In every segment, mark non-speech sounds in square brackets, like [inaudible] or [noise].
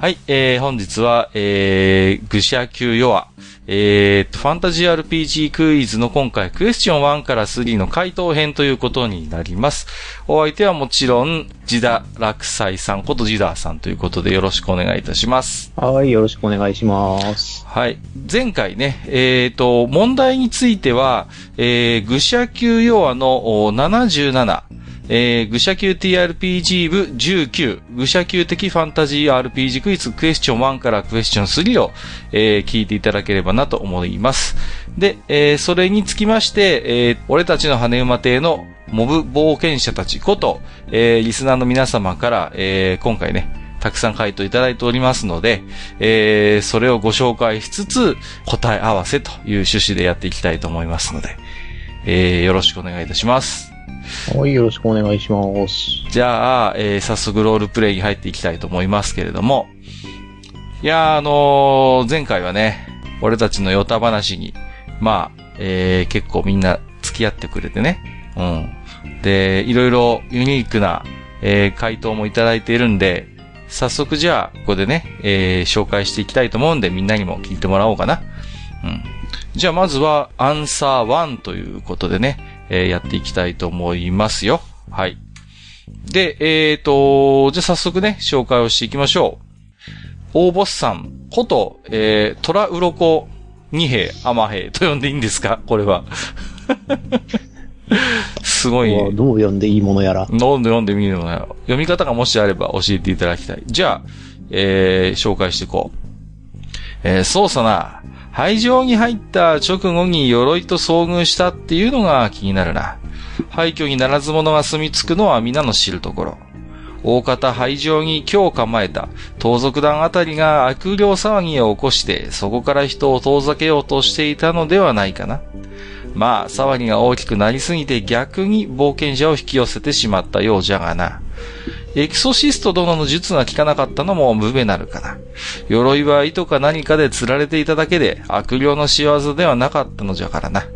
はい、えー、本日は、えー、愚者級ヨア、えー、ファンタジー RPG クイズの今回、クエスチョン1から3の回答編ということになります。お相手はもちろん、ジダ落斎さんことジダーさんということでよろしくお願いいたします。はい、よろしくお願いします。はい。前回ね、えっ、と、問題については、えー、愚者級ヨアのお77、えー、愚者級 TRPG 部19、愚者級的ファンタジー RPG クイズクエスチョン1からクエスチョン3を、えー聞いていただければなと思います。で、えーそれにつきまして、えー俺たちの羽馬亭のモブ冒険者たちこと、えーリスナーの皆様から、えー今回ね、たくさん回答いただいておりますので、えーそれをご紹介しつつ、答え合わせという趣旨でやっていきたいと思いますので、えーよろしくお願いいたします。はい、よろしくお願いします。じゃあ、えー早速ロールプレイに入っていきたいと思いますけれども、いや、あのー前回はね、俺たちのヨタ話に、まあ、えー結構みんな付き合ってくれてね、うん。で、いろいろユニークな、えー回答もいただいているんで、早速じゃあ、ここでね、えー紹介していきたいと思うんで、みんなにも聞いてもらおうかな。うん。じゃあ、まずは、アンサー1ということでね、えーやっていきたいと思いますよ。はい。で、えーと、じゃあ早速ね、紹介をしていきましょう。大ボスさんこと、えー、トラウロコ二兵、アマ兵と呼んでいいんですか？これは。[laughs] すごい。どう読んでいいものやら。飲んで読んでみるのよ。読み方がもしあれば教えていただきたい。じゃあ、えー、紹介していこう。えー、そうさな。廃城に入った直後に鎧と遭遇したっていうのが気になるな。廃墟にならず者が住み着くのは皆の知るところ。大方廃城に今日構えた盗賊団あたりが悪霊騒ぎを起こして、そこから人を遠ざけようとしていたのではないかな。まあ、騒ぎが大きくなりすぎて逆に冒険者を引き寄せてしまったようじゃがな。エクソシスト殿の術が効かなかったのも無べなるかな。鎧は糸か何かで釣られていただけで悪霊の仕業ではなかったのじゃからな。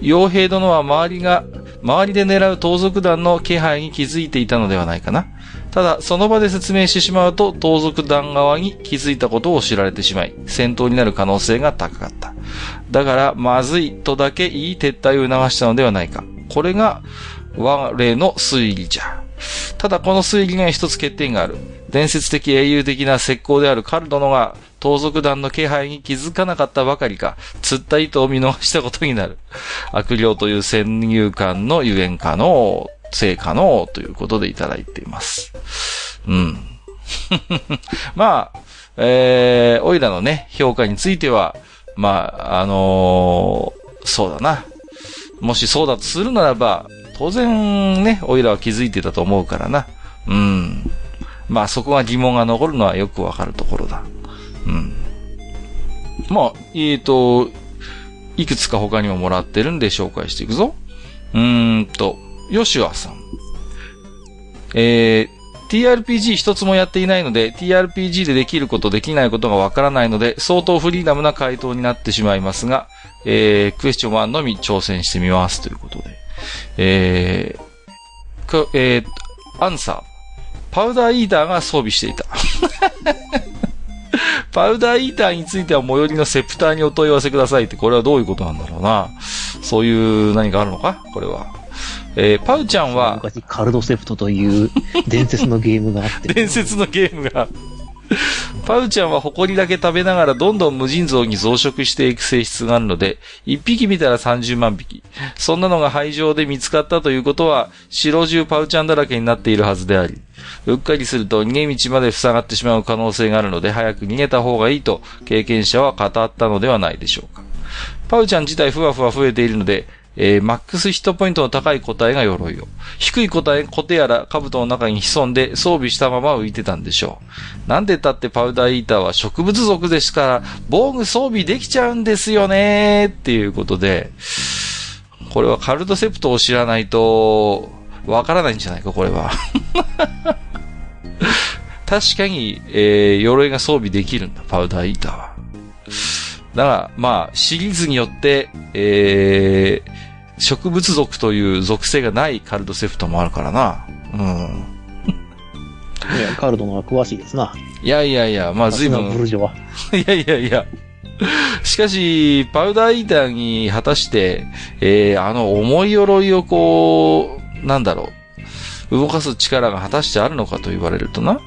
傭兵殿は周りが、周りで狙う盗賊団の気配に気づいていたのではないかな。ただ、その場で説明してしまうと、盗賊団側に気づいたことを知られてしまい、戦闘になる可能性が高かった。だから、まずいとだけいい撤退を促したのではないか。これが、我の推理じゃ。ただこの推理には一つ欠点がある。伝説的英雄的な石膏であるカル殿が盗賊団の気配に気づかなかったばかりか、釣った糸を見逃したことになる。悪霊という先入観のゆえん可能、性可能ということでいただいています。うん。[laughs] まあ、えー、オイラのね、評価については、まあ、あのーそうだな。もしそうだとするならば、当然ね、オイラは気づいてたと思うからな。うん。まあそこが疑問が残るのはよくわかるところだ。うん。まあ、えっ、と、いくつか他にももらってるんで紹介していくぞ。うーんと、ヨシュアさん。えー、TRPG 一つもやっていないので、TRPG でできることできないことがわからないので、相当フリーダムな回答になってしまいますが、えー、クエスチョン1のみ挑戦してみますということで。えー、くえー、アンサー。パウダーイーターが装備していた。[laughs] パウダーイーターについては最寄りのセプターにお問い合わせくださいって、これはどういうことなんだろうな。そういう何かあるのか？これは。えー、パウちゃんは、昔カルドセプトという伝説のゲームがあって。[laughs] 伝説のゲームが。[laughs] パウちゃんは埃だけ食べながらどんどん無尽蔵に増殖していく性質があるので、一匹見たら30万匹。そんなのが廃城で見つかったということは、城中パウちゃんだらけになっているはずであり、うっかりすると逃げ道まで塞がってしまう可能性があるので、早く逃げた方がいいと経験者は語ったのではないでしょうか。パウちゃん自体ふわふわ増えているので、えーマックスヒットポイントの高い個体が鎧を。低い個体、コテやら兜の中に潜んで装備したまま浮いてたんでしょう。なんでたってパウダーイーターは植物族ですから、防具装備できちゃうんですよねっていうことで、これはカルトセプトを知らないと、わからないんじゃないか、これは。[laughs] 確かに、えー、鎧が装備できるんだ、パウダーイーターは。だから、まあ、シリーズによって、えー、植物族という属性がないカルトセプトもあるからな。うん。いや、カール殿は詳しいですな。いやいやいや、まあ随さすがブ分、ルジョワ。[laughs] いやいやいや。しかし、パウダーイーターに果たして、えー、あの重い鎧をこう、なんだろう、動かす力が果たしてあるのかと言われるとな。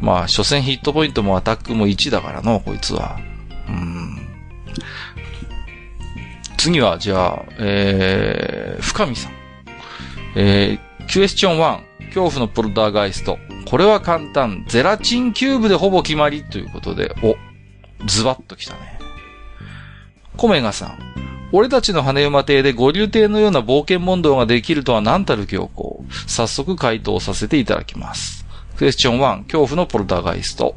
まあ、所詮ヒットポイントもアタックも1だからの、こいつは。次は、じゃあ、えー、深見さん。えー、クエスチョン1、恐怖のポルダーガイスト。これは簡単。ゼラチンキューブでほぼ決まりということで、お、ズバッときたね。コメガさん。俺たちの羽馬艇で五流艇のような冒険問答ができるとは何たる強行。早速回答させていただきます。クエスチョン1、恐怖のポルターガイスト。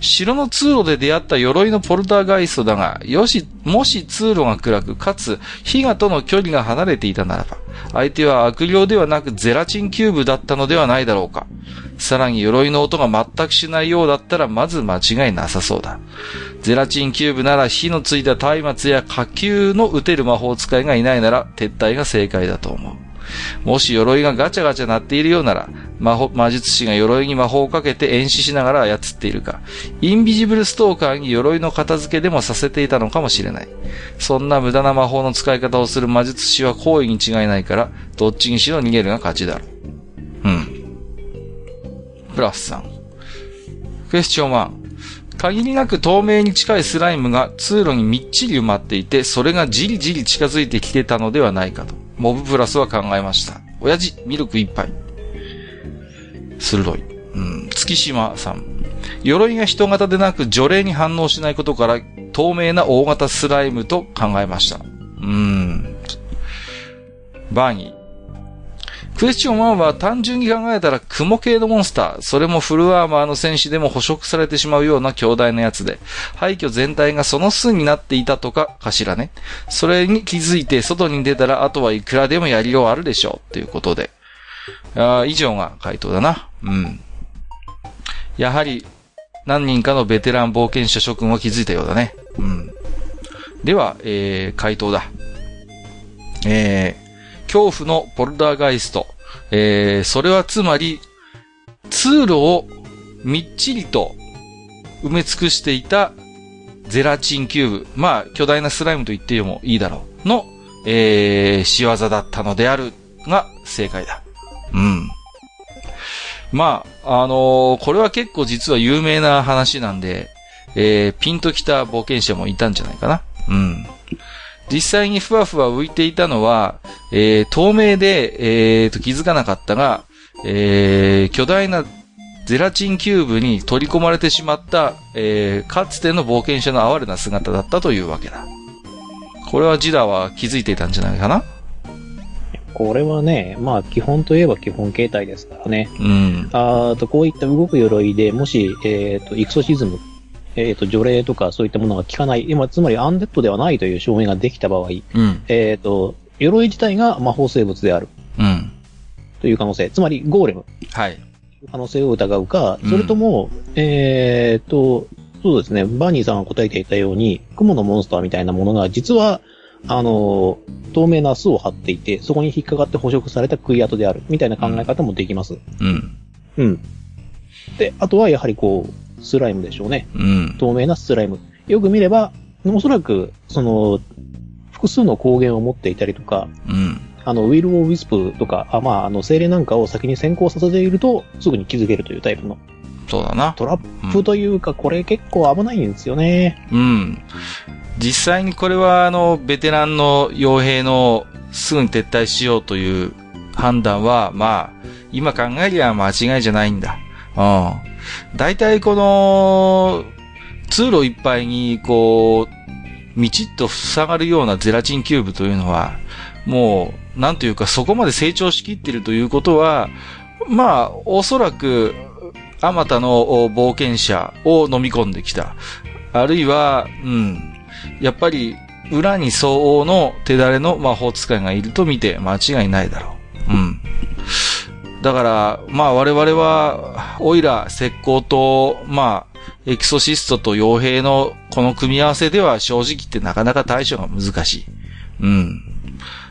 城の通路で出会った鎧のポルターガイストだが、よし、もし通路が暗く、かつ、彼我との距離が離れていたならば、相手は悪霊ではなくゼラチンキューブだったのではないだろうか。さらに鎧の音が全くしないようだったら、まず間違いなさそうだ。ゼラチンキューブなら火のついた松明や火球の撃てる魔法使いがいないなら、撤退が正解だと思う。もし鎧がガチャガチャ鳴っているようなら、魔法、魔術師が鎧に魔法をかけて遠視しながら操っているか、インビジブルストーカーに鎧の片付けでもさせていたのかもしれない。そんな無駄な魔法の使い方をする魔術師は行為に違いないから、どっちにしろ逃げるが勝ちだろう。うん。プラスさん。クエスチョン1。限りなく透明に近いスライムが通路にみっちり埋まっていて、それがじりじり近づいてきてたのではないかと。モブプラスは考えました。親父、ミルク一杯。鋭い。うん。月島さん。鎧が人型でなく除霊に反応しないことから、透明な大型スライムと考えました。うーん。バーニー。クエスチョン1は単純に考えたら雲系のモンスター、それもフルアーマーの戦士でも捕食されてしまうような強大なやつで、廃墟全体がその巣になっていたとかかしらね。それに気づいて外に出たらあとはいくらでもやりようあるでしょう。ということで。あー以上が回答だな。うん。やはり、何人かのベテラン冒険者諸君は気づいたようだね。うん。では、えー、回答だ。えー、恐怖のポルダーガイスト。えー、それはつまり、通路をみっちりと埋め尽くしていたゼラチンキューブ。まあ、巨大なスライムと言ってもいいだろう。の、えー、仕業だったのであるが正解だ。うん。まあ、あのーこれは結構実は有名な話なんで、えー、ピンときた冒険者もいたんじゃないかな。うん。実際にふわふわ浮いていたのは、えー、透明で、えー、と気づかなかったが、えー、巨大なゼラチンキューブに取り込まれてしまった、えー、かつての冒険者の哀れな姿だったというわけだ。これはジダは気づいていたんじゃないかな？これはね、まあ基本といえば基本形態ですからね。うん。あーと、こういった動く鎧で、もし、えっ、と、イクソシズム、えっ、と、除霊とかそういったものが効かない、今、つまりアンデッドではないという証明ができた場合、うん。えっ、と、鎧自体が魔法生物であるうん。という可能性、つまりゴーレムはい。可能性を疑うか、うんそれとも、えっ、と、そうですね、バーニーさんが答えていたように、蜘蛛のモンスターみたいなものが、実は、あの、透明な巣を張っていて、そこに引っかかって捕食された食い跡である、みたいな考え方もできます。うん。うん。で、あとはやはりこう、スライムでしょうね。うん。透明なスライム。よく見れば、おそらく、その、複数の光源を持っていたりとか、うん。あの、ウィル・オー・ウィスプとか、あまあ、あの、精霊なんかを先に先行させていると、すぐに気づけるというタイプのそうだな。トラップというか、これ結構危ないんですよね。うん。実際にこれは、あの、ベテランの傭兵のすぐに撤退しようという判断は、まあ、今考えりゃ間違いじゃないんだ。うん。大体この、通路いっぱいに、こう、みちっと塞がるようなゼラチンキューブというのは、もう、なんというか、そこまで成長しきっているということは、まあ、おそらく、あまたの冒険者を飲み込んできた。あるいは、うん。やっぱり、裏に相応の手だれの魔法使いがいると見て間違いないだろう。うん。だから、まあ我々は、オイラ、石膏と、まあ、エキソシストと傭兵のこの組み合わせでは正直ってなかなか対処が難しい。うん。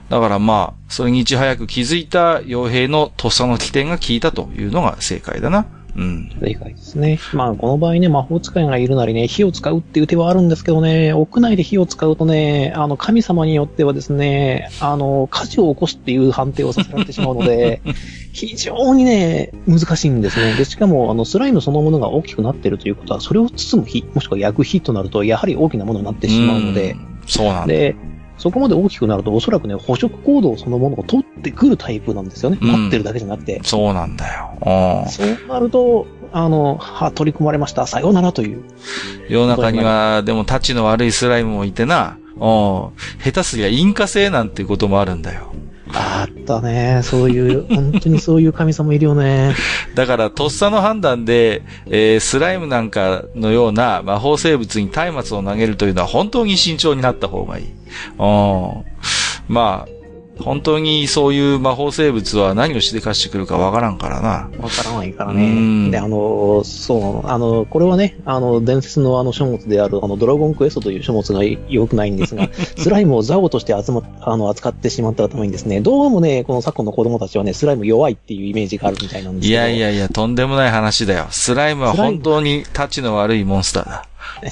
だからまあ、それにいち早く気づいた傭兵のとっさの起点が効いたというのが正解だな。ううん。正解ですね。まあ、この場合ね、魔法使いがいるなりね、火を使うっていう手はあるんですけどね、屋内で火を使うとね、あの、神様によってはですね、あの、火事を起こすっていう判定をさせられてしまうので、[laughs] 非常にね、難しいんですね。で、しかも、あの、スライムそのものが大きくなってるということは、それを包む火、もしくは焼く火となると、やはり大きなものになってしまうので、んそうなんだ。で、そこまで大きくなると、おそらくね、捕食行動そのものを取ってくるタイプなんですよね。うん待ってるだけじゃなくて。そうなんだよ。うんそうなると、あの、は、取り込まれました。さようならという。世の中には、でも、タチの悪いスライムもいてな、うん。下手すりゃインカ性なんていうこともあるんだよ。あったね。そういう、[laughs] 本当にそういう神様いるよね。だから、とっさの判断で、えースライムなんかのような魔法生物に松明を投げるというのは本当に慎重になった方がいい。うん。まあ、本当にそういう魔法生物は何をしでかしてくるかわからんからな。わからないからうんね。で、あの、そう、あの、これはね、あの、伝説のあの書物である、あの、ドラゴンクエストという書物が良くないんですが、[laughs] スライムをザオとして集ま、あの、扱ってしまったためにですね、どうもね、この昨今の子供たちはね、スライム弱いっていうイメージがあるみたいなんですい。やいやいや、とんでもない話だよ。スライムは本当にタチの悪いモンスターだ。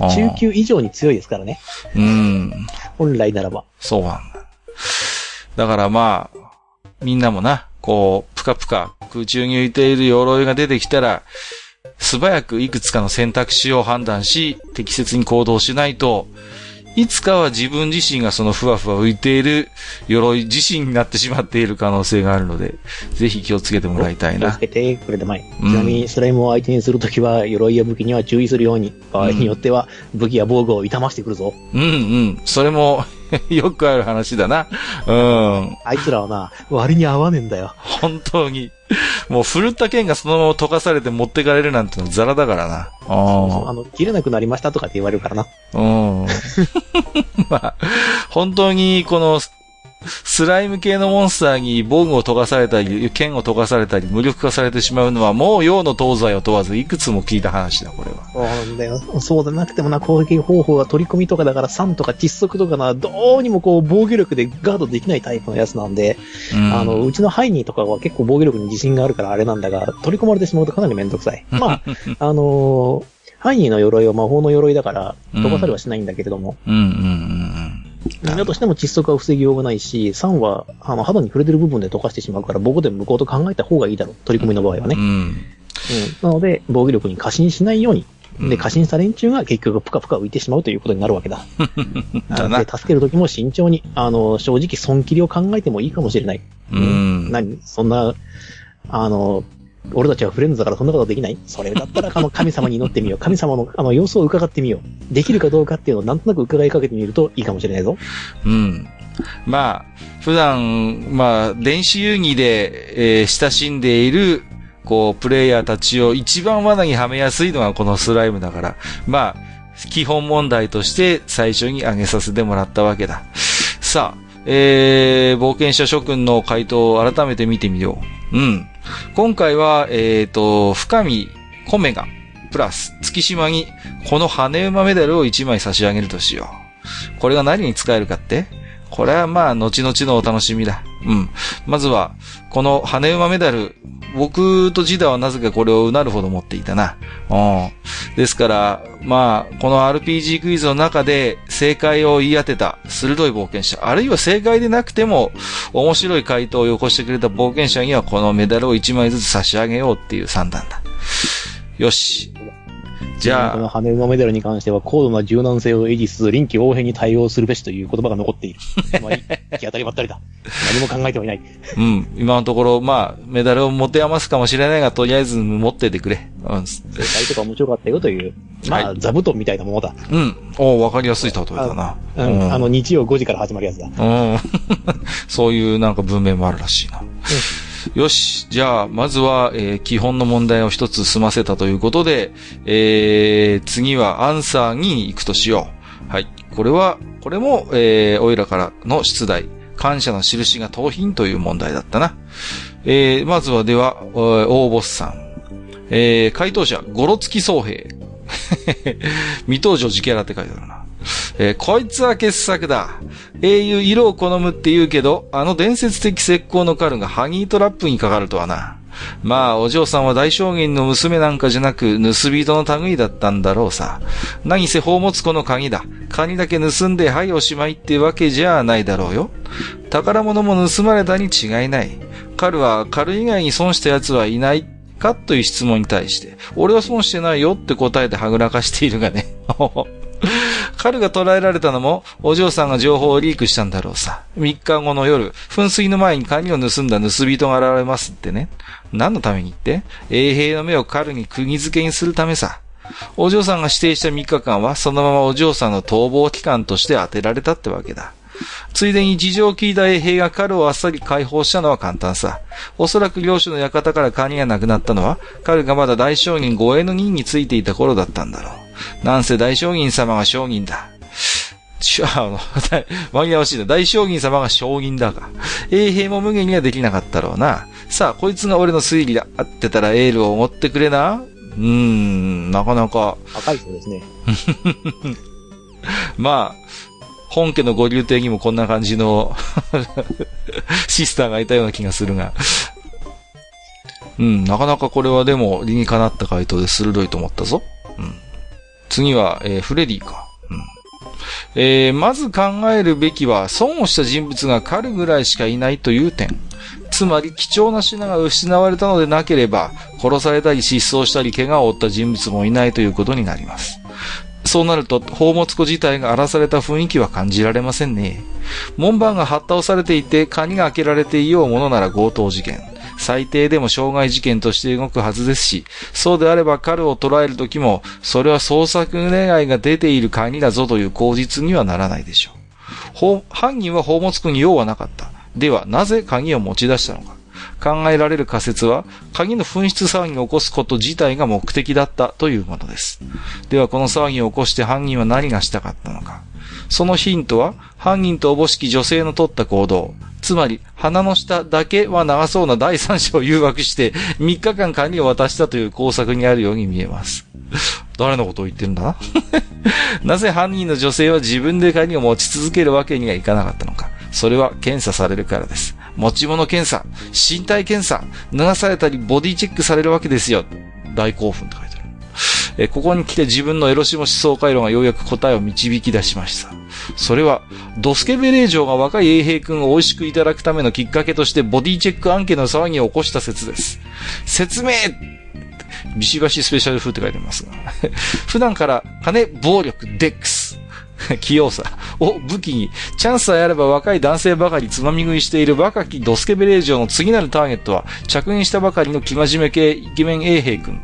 中級以上に強いですからね。うん。本来ならば。そうなんだ。だからまあ、みんなもな、こう、ぷかぷか空中に浮いている鎧が出てきたら、素早くいくつかの選択肢を判断し、適切に行動しないと、いつかは自分自身がそのふわふわ浮いている鎧自身になってしまっている可能性があるので、ぜひ気をつけてもらいたいな気をつ。けてくれてまい。うんちなみに、スライムを相手にするときは、鎧や武器には注意するように、場合によっては、武器や防具を痛ましてくるぞ。うんうん。それも、[laughs] よくある話だな。うん。あいつらはな、割に合わねえんだよ。本当に。[laughs] もう、振るった剣がそのまま溶かされて持ってかれるなんてのはザラだからな。ああの、切れなくなりましたとかって言われるからな。うん。[laughs] まあ、本当にこの、スライム系のモンスターに防具を溶かされたり、剣を溶かされたり、無力化されてしまうのは、もう用の東西を問わず、いくつも聞いた話だ、これは。そうだよ。そうでなくてもな、攻撃方法は取り込みとかだから、酸とか窒息とかな、どうにもこう、防御力でガードできないタイプのやつなんで、うん、あの、うちのハイニーとかは結構防御力に自信があるからあれなんだが、取り込まれてしまうとかなりめんどくさい。まあ、[laughs] あのーハイニーの鎧は魔法の鎧だから、溶かされはしないんだけれども、うん、うん、うんだとしても窒息は防ぎようがないし、酸は、あの、肌に触れてる部分で溶かしてしまうから、僕でも向こうと考えた方がいいだろう。取り込みの場合はねうん。。うん。うん。なので、防御力に過信しないように。で、うん過信した連中が結局プカプカ浮いてしまうということになるわけだ。[laughs] だなで、助けるときも慎重に、あの、正直損切りを考えてもいいかもしれない。うん。何そんな、あの、俺たちはフレンズだからそんなことできない？それだったら、あの、神様に祈ってみよう。神様の、あの、様子を伺ってみよう。できるかどうかっていうのをなんとなく伺いかけてみるといいかもしれないぞ。うん。まあ、普段、まあ、電子遊戯で、えー親しんでいる、こう、プレイヤーたちを一番罠にはめやすいのがこのスライムだから、まあ、基本問題として最初に挙げさせてもらったわけだ。さあ、えー、冒険者諸君の回答を改めて見てみよう。うん。今回は、えっ、と、深見、コメガ、プラス、月島に、この羽馬メダルを1枚差し上げるとしよう。これが何に使えるかって？これはまあ、後々のお楽しみだ。うん。まずは、この羽馬メダル、僕とジダはなぜかこれをうなるほど持っていたな。うん。ですから、まあ、この RPG クイズの中で正解を言い当てた鋭い冒険者、あるいは正解でなくても面白い回答をよこしてくれた冒険者にはこのメダルを1枚ずつ差し上げようっていう算段だ。よし。じゃあ、この羽馬メダルに関しては高度な柔軟性を維持しつつ臨機応変に対応するべしという言葉が残っている。まあ、[laughs] 行き当たりばったりだ。何も考えてはいない。うん。今のところ、まあ、メダルを持て余すかもしれないが、とりあえず持っててくれ。うん。正解とか面白かったよという、まあ、は座布団みたいなものだ。うん。おわかりやすい例えだな。うん。あの、日曜5時から始まるやつだ。うん。[laughs] そういうなんか文明もあるらしいな。よし。じゃあ、まずは、えー基本の問題を一つ済ませたということで、えー、次はアンサーに行くとしよう。はい。これは、これも、えー、おいらからの出題。感謝の印が盗品という問題だったな。えー、まずはでは、えー大ボスさん。えー、回答者、ゴロツキ総兵。[laughs] 未登場自キャラって書いてあるな。えーこいつは傑作だ。英雄色を好むって言うけど、あの伝説的石膏の狩るがハニートラップにかかるとはな。まあ、お嬢さんは大将軍の娘なんかじゃなく、盗人の類だったんだろうさ。何せ宝物庫の鍵だ。鍵だけ盗んで、はいおしまいってわけじゃないだろうよ。宝物も盗まれたに違いない。彼は、彼以外に損した奴はいないかという質問に対して、俺は損してないよって答えてはぐらかしているがね。[laughs] [laughs] 彼が捕らえられたのも、お嬢さんが情報をリークしたんだろうさ。3日後の夜、噴水の前に鍵を盗んだ盗人が現れますってね。何のためにって衛兵の目を彼に釘付けにするためさ。お嬢さんが指定した3日間は、そのままお嬢さんの逃亡期間として当てられたってわけだ。ついでに事情を聞いた衛兵が彼をあっさり解放したのは簡単さ。おそらく領主の館から鍵がなくなったのは、彼がまだ大将軍護衛の任についていた頃だったんだろう。なんせ大将軍様が将軍だ。ちあの、紛らわしいな。大将軍様が将軍だが。衛兵も無限にはできなかったろうな。さあ、こいつが俺の推理だ。合ってたらエールを持ってくれな。うーん、なかなか。赤いそうですね。[laughs] まあ、本家のご流亭にもこんな感じの [laughs] シスターがいたような気がするが。うん、なかなかこれはでも理にかなった回答で鋭いと思ったぞ。うん。次は、えー、フレディか。うん。えー、まず考えるべきは、損をした人物が彼ぐらいしかいないという点。つまり、貴重な品が失われたのでなければ、殺されたり失踪したり怪我を負った人物もいないということになります。そうなると、宝物庫自体が荒らされた雰囲気は感じられませんね。門番が発倒されていて、鍵が開けられていようものなら強盗事件。最低でも傷害事件として動くはずですし、そうであれば彼を捕らえるときも、それは捜索願いが出ている鍵だぞという口実にはならないでしょう。犯人は宝物庫に用はなかった。では、なぜ鍵を持ち出したのか。考えられる仮説は、鍵の紛失騒ぎを起こすこと自体が目的だったというものです。では、この騒ぎを起こして犯人は何がしたかったのか。そのヒントは、犯人とおぼしき女性の取った行動。つまり、鼻の下だけは長そうな第三者を誘惑して、3日間鍵を渡したという工作にあるように見えます。誰のことを言ってるんだ？[laughs] なぜ犯人の女性は自分で鍵を持ち続けるわけにはいかなかったのか。それは検査されるからです。持ち物検査、身体検査、脱がされたりボディチェックされるわけですよ。大興奮って書いてある。えここに来て自分のエロシモ思想回路がようやく答えを導き出しました。それは、ドスケベレー城が若い衛兵君を美味しくいただくためのきっかけとしてボディチェック案件の騒ぎを起こした説です。説明ビシバシスペシャル風って書いてますが。[laughs] 普段から金、暴力、デックス。[laughs] 器用さを武器に、チャンスさえあれば若い男性ばかりつまみ食いしている若きドスケベレージョの次なるターゲットは、着任したばかりの生真面目系イケメン衛兵君。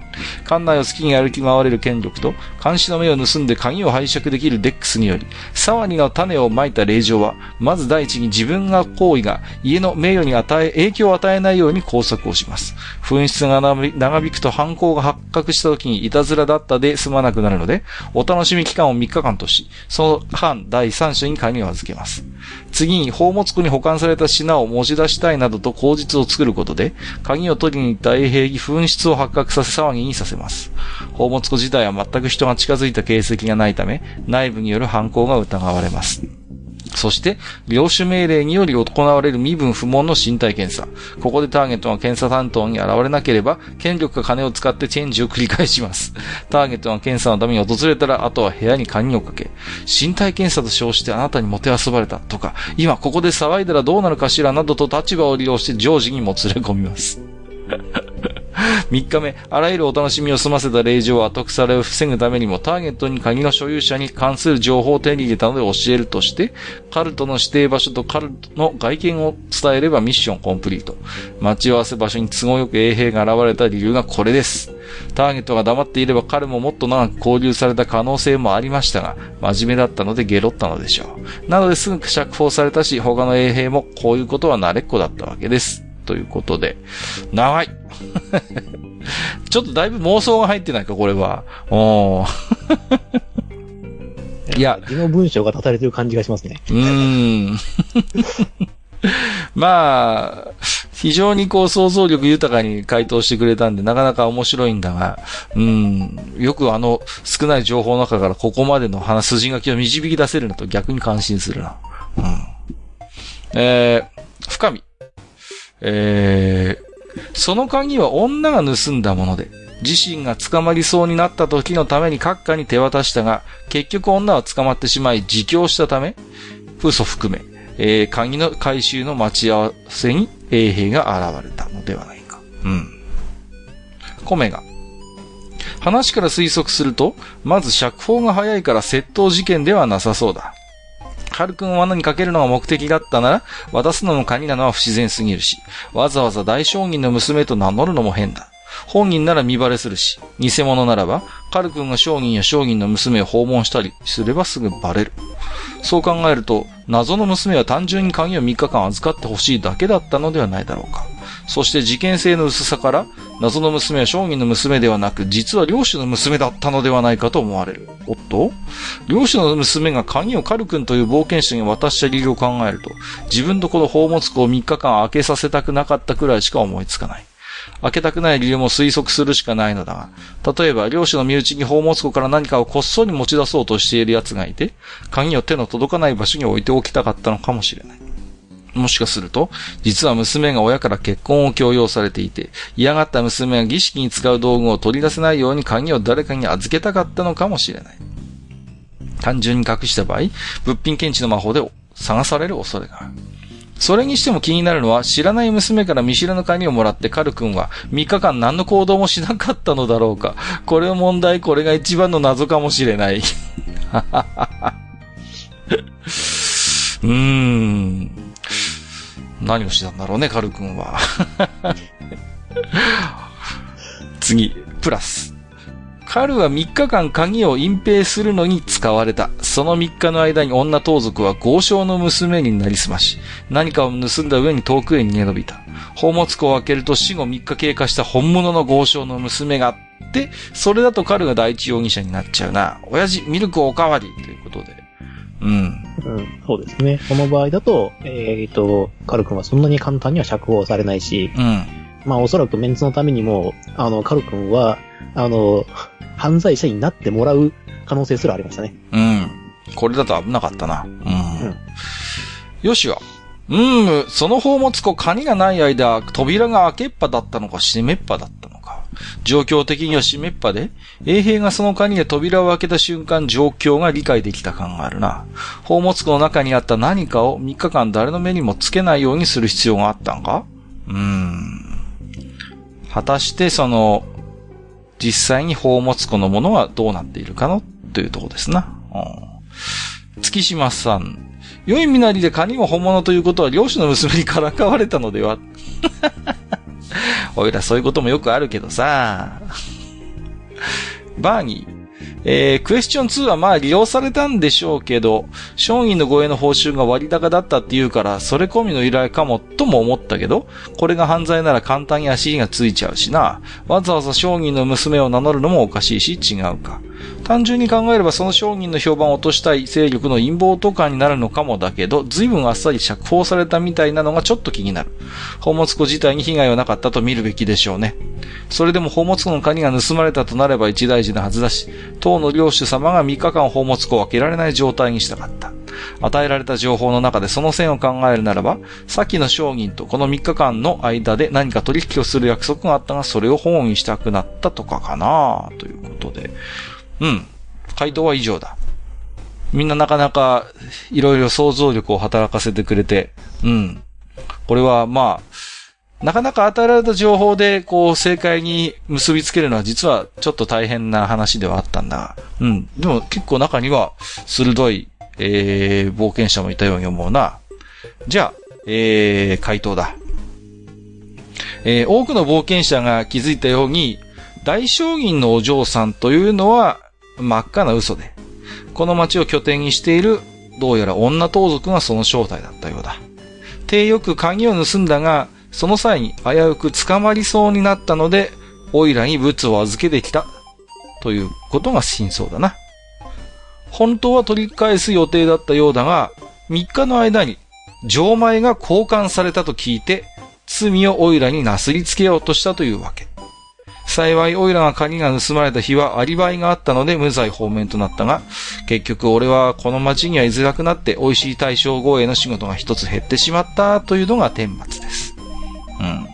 館内を好きに歩き回れる権力と、監視の目を盗んで鍵を拝借できるデックスにより、騒ぎの種をまいた令嬢は、まず第一に自分の行為が家の名誉に与え、影響を与えないように工作をします。紛失が長引くと犯行が発覚した時にいたずらだったで済まなくなるので、お楽しみ期間を3日間とし、その間第三者に鍵を預けます。次に、宝物庫に保管された品を持ち出したいなどと口実を作ることで、鍵を取りに行った衛兵に紛失を発覚させ騒ぎにさせます。宝物庫自体は全く人が近づいた形跡がないため、内部による犯行が疑われます。そして、領主命令により行われる身分不問の身体検査。ここでターゲットが検査担当に現れなければ、権力が金を使ってチェンジを繰り返します。ターゲットが検査のために訪れたら、あとは部屋に鍵をかけ、身体検査と称してあなたにもてあそばれたとか、今ここで騒いだらどうなるかしらなどと立場を利用して常時にも連れ込みます。3日目、あらゆるお楽しみを済ませた令状を後腐れを防ぐためにも、ターゲットに鍵の所有者に関する情報を手に入れたので教えるとして、カルトの指定場所とカルトの外見を伝えればミッションコンプリート。待ち合わせ場所に都合よく衛兵が現れた理由がこれです。ターゲットが黙っていれば彼ももっと長く交流された可能性もありましたが、真面目だったのでゲロったのでしょう。なのですぐ釈放されたし、他の衛兵もこういうことは慣れっこだったわけです。ということで、長い。[laughs] ちょっとだいぶ妄想が入ってないか、これは。お [laughs] いや。字の文章が立たれてる感じがしますね。うーん。[laughs] まあ、非常にこう想像力豊かに回答してくれたんで、なかなか面白いんだが、うん、よくあの少ない情報の中からここまでの話筋書きを導き出せるのと逆に感心するな。うん。えー、深み。えー、その鍵は女が盗んだもので、自身が捕まりそうになった時のために閣下に手渡したが、結局女は捕まってしまい自供したため、嘘含め、えー、鍵の回収の待ち合わせに衛兵が現れたのではないか。うん。米が。話から推測すると、まず釈放が早いから窃盗事件ではなさそうだ。カル君を罠にかけるのが目的だったなら、渡すのも鍵なのは不自然すぎるし、わざわざ大商人の娘と名乗るのも変だ。本人なら見バレするし、偽物ならば、カル君が商人や商人の娘を訪問したりすればすぐバレる。そう考えると、謎の娘は単純に鍵を3日間預かってほしいだけだったのではないだろうか。そして事件性の薄さから、謎の娘は将棋の娘ではなく、実は領主の娘だったのではないかと思われる。おっと？領主の娘が鍵をカル君という冒険者に渡した理由を考えると、自分とこの宝物庫を3日間開けさせたくなかったくらいしか思いつかない。開けたくない理由も推測するしかないのだが、例えば、領主の身内に宝物庫から何かをこっそり持ち出そうとしている奴がいて、鍵を手の届かない場所に置いておきたかったのかもしれない。もしかすると、実は娘が親から結婚を強要されていて、嫌がった娘が儀式に使う道具を取り出せないように鍵を誰かに預けたかったのかもしれない。単純に隠した場合、物品検知の魔法で探される恐れがある。それにしても気になるのは、知らない娘から見知らぬ鍵をもらってカル君は3日間何の行動もしなかったのだろうか。これを問題、これが一番の謎かもしれない。はははうーん。何をしたんだろうね、カル君は。次、プラス。カルは3日間鍵を隠蔽するのに使われた。その3日の間に女盗賊は豪商の娘になりすまし、何かを盗んだ上に遠くへ逃げ延びた。宝物庫を開けると死後3日経過した本物の豪商の娘があって、それだとカルが第一容疑者になっちゃうな。親父、ミルクおかわりということで。うん。うん、そうですね。この場合だと、えっ、ー、と、カル君はそんなに簡単には釈放されないし、うん。まあおそらくメンツのためにも、あの、カル君は、あの、犯罪者になってもらう可能性すらありましたね。うん。これだと危なかったな。うん。うん、よしよ。うん、その宝物庫、鍵がない間、扉が開けっぱだったのか閉めっぱだった。状況的には閉めっぱで、衛兵がその鍵で扉を開けた瞬間、状況が理解できた感があるな。宝物庫の中にあった何かを3日間誰の目にもつけないようにする必要があったんか？うーん。果たしてその、実際に宝物庫のものはどうなっているかの？というとこですな。うん、月島さん。良い身なりでカニも本物ということは漁師の娘にからかわれたのでは？おいらそういうこともよくあるけどさ。バーニー。えー、クエスチョン2はまあ利用されたんでしょうけど、商品の護衛の報酬が割高だったっていうから、それ込みの依頼かもとも思ったけど、これが犯罪なら簡単に足がついちゃうしな。わざわざ商人の娘を名乗るのもおかしいし違うか。単純に考えればその商人の評判を落としたい勢力の陰謀とかになるのかもだけど、随分あっさり釈放されたみたいなのがちょっと気になる。宝物庫自体に被害はなかったと見るべきでしょうね。それでも宝物庫の鍵が盗まれたとなれば一大事なはずだし、の領主様が3日間宝物庫を開けられない状態にしたかった。与えられた情報の中でその線を考えるならば、先の商人とこの3日間の間で何か取引をする約束があったが、それを本意したくなったとかかなということで。うん。回答は以上だ。みんななかなかいろいろ想像力を働かせてくれて、うん。これはまあ、なかなか与えられた情報で、こう、正解に結びつけるのは実はちょっと大変な話ではあったんだ、うん。でも結構中には鋭い、えー、冒険者もいたように思うな。じゃあ、えー、回答だ。えー、多くの冒険者が気づいたように、大将軍のお嬢さんというのは真っ赤な嘘で、この町を拠点にしている、どうやら女盗賊がその正体だったようだ。手よく鍵を盗んだが、その際に危うく捕まりそうになったので、オイラに物を預けてきた、ということが真相だな。本当は取り返す予定だったようだが、3日の間に、錠前が交換されたと聞いて、罪をオイラになすりつけようとしたというわけ。幸い、オイラが鍵が盗まれた日はアリバイがあったので無罪放免となったが、結局俺はこの町には居づらくなって美味しい大将護衛の仕事が一つ減ってしまったというのが顛末です。うん。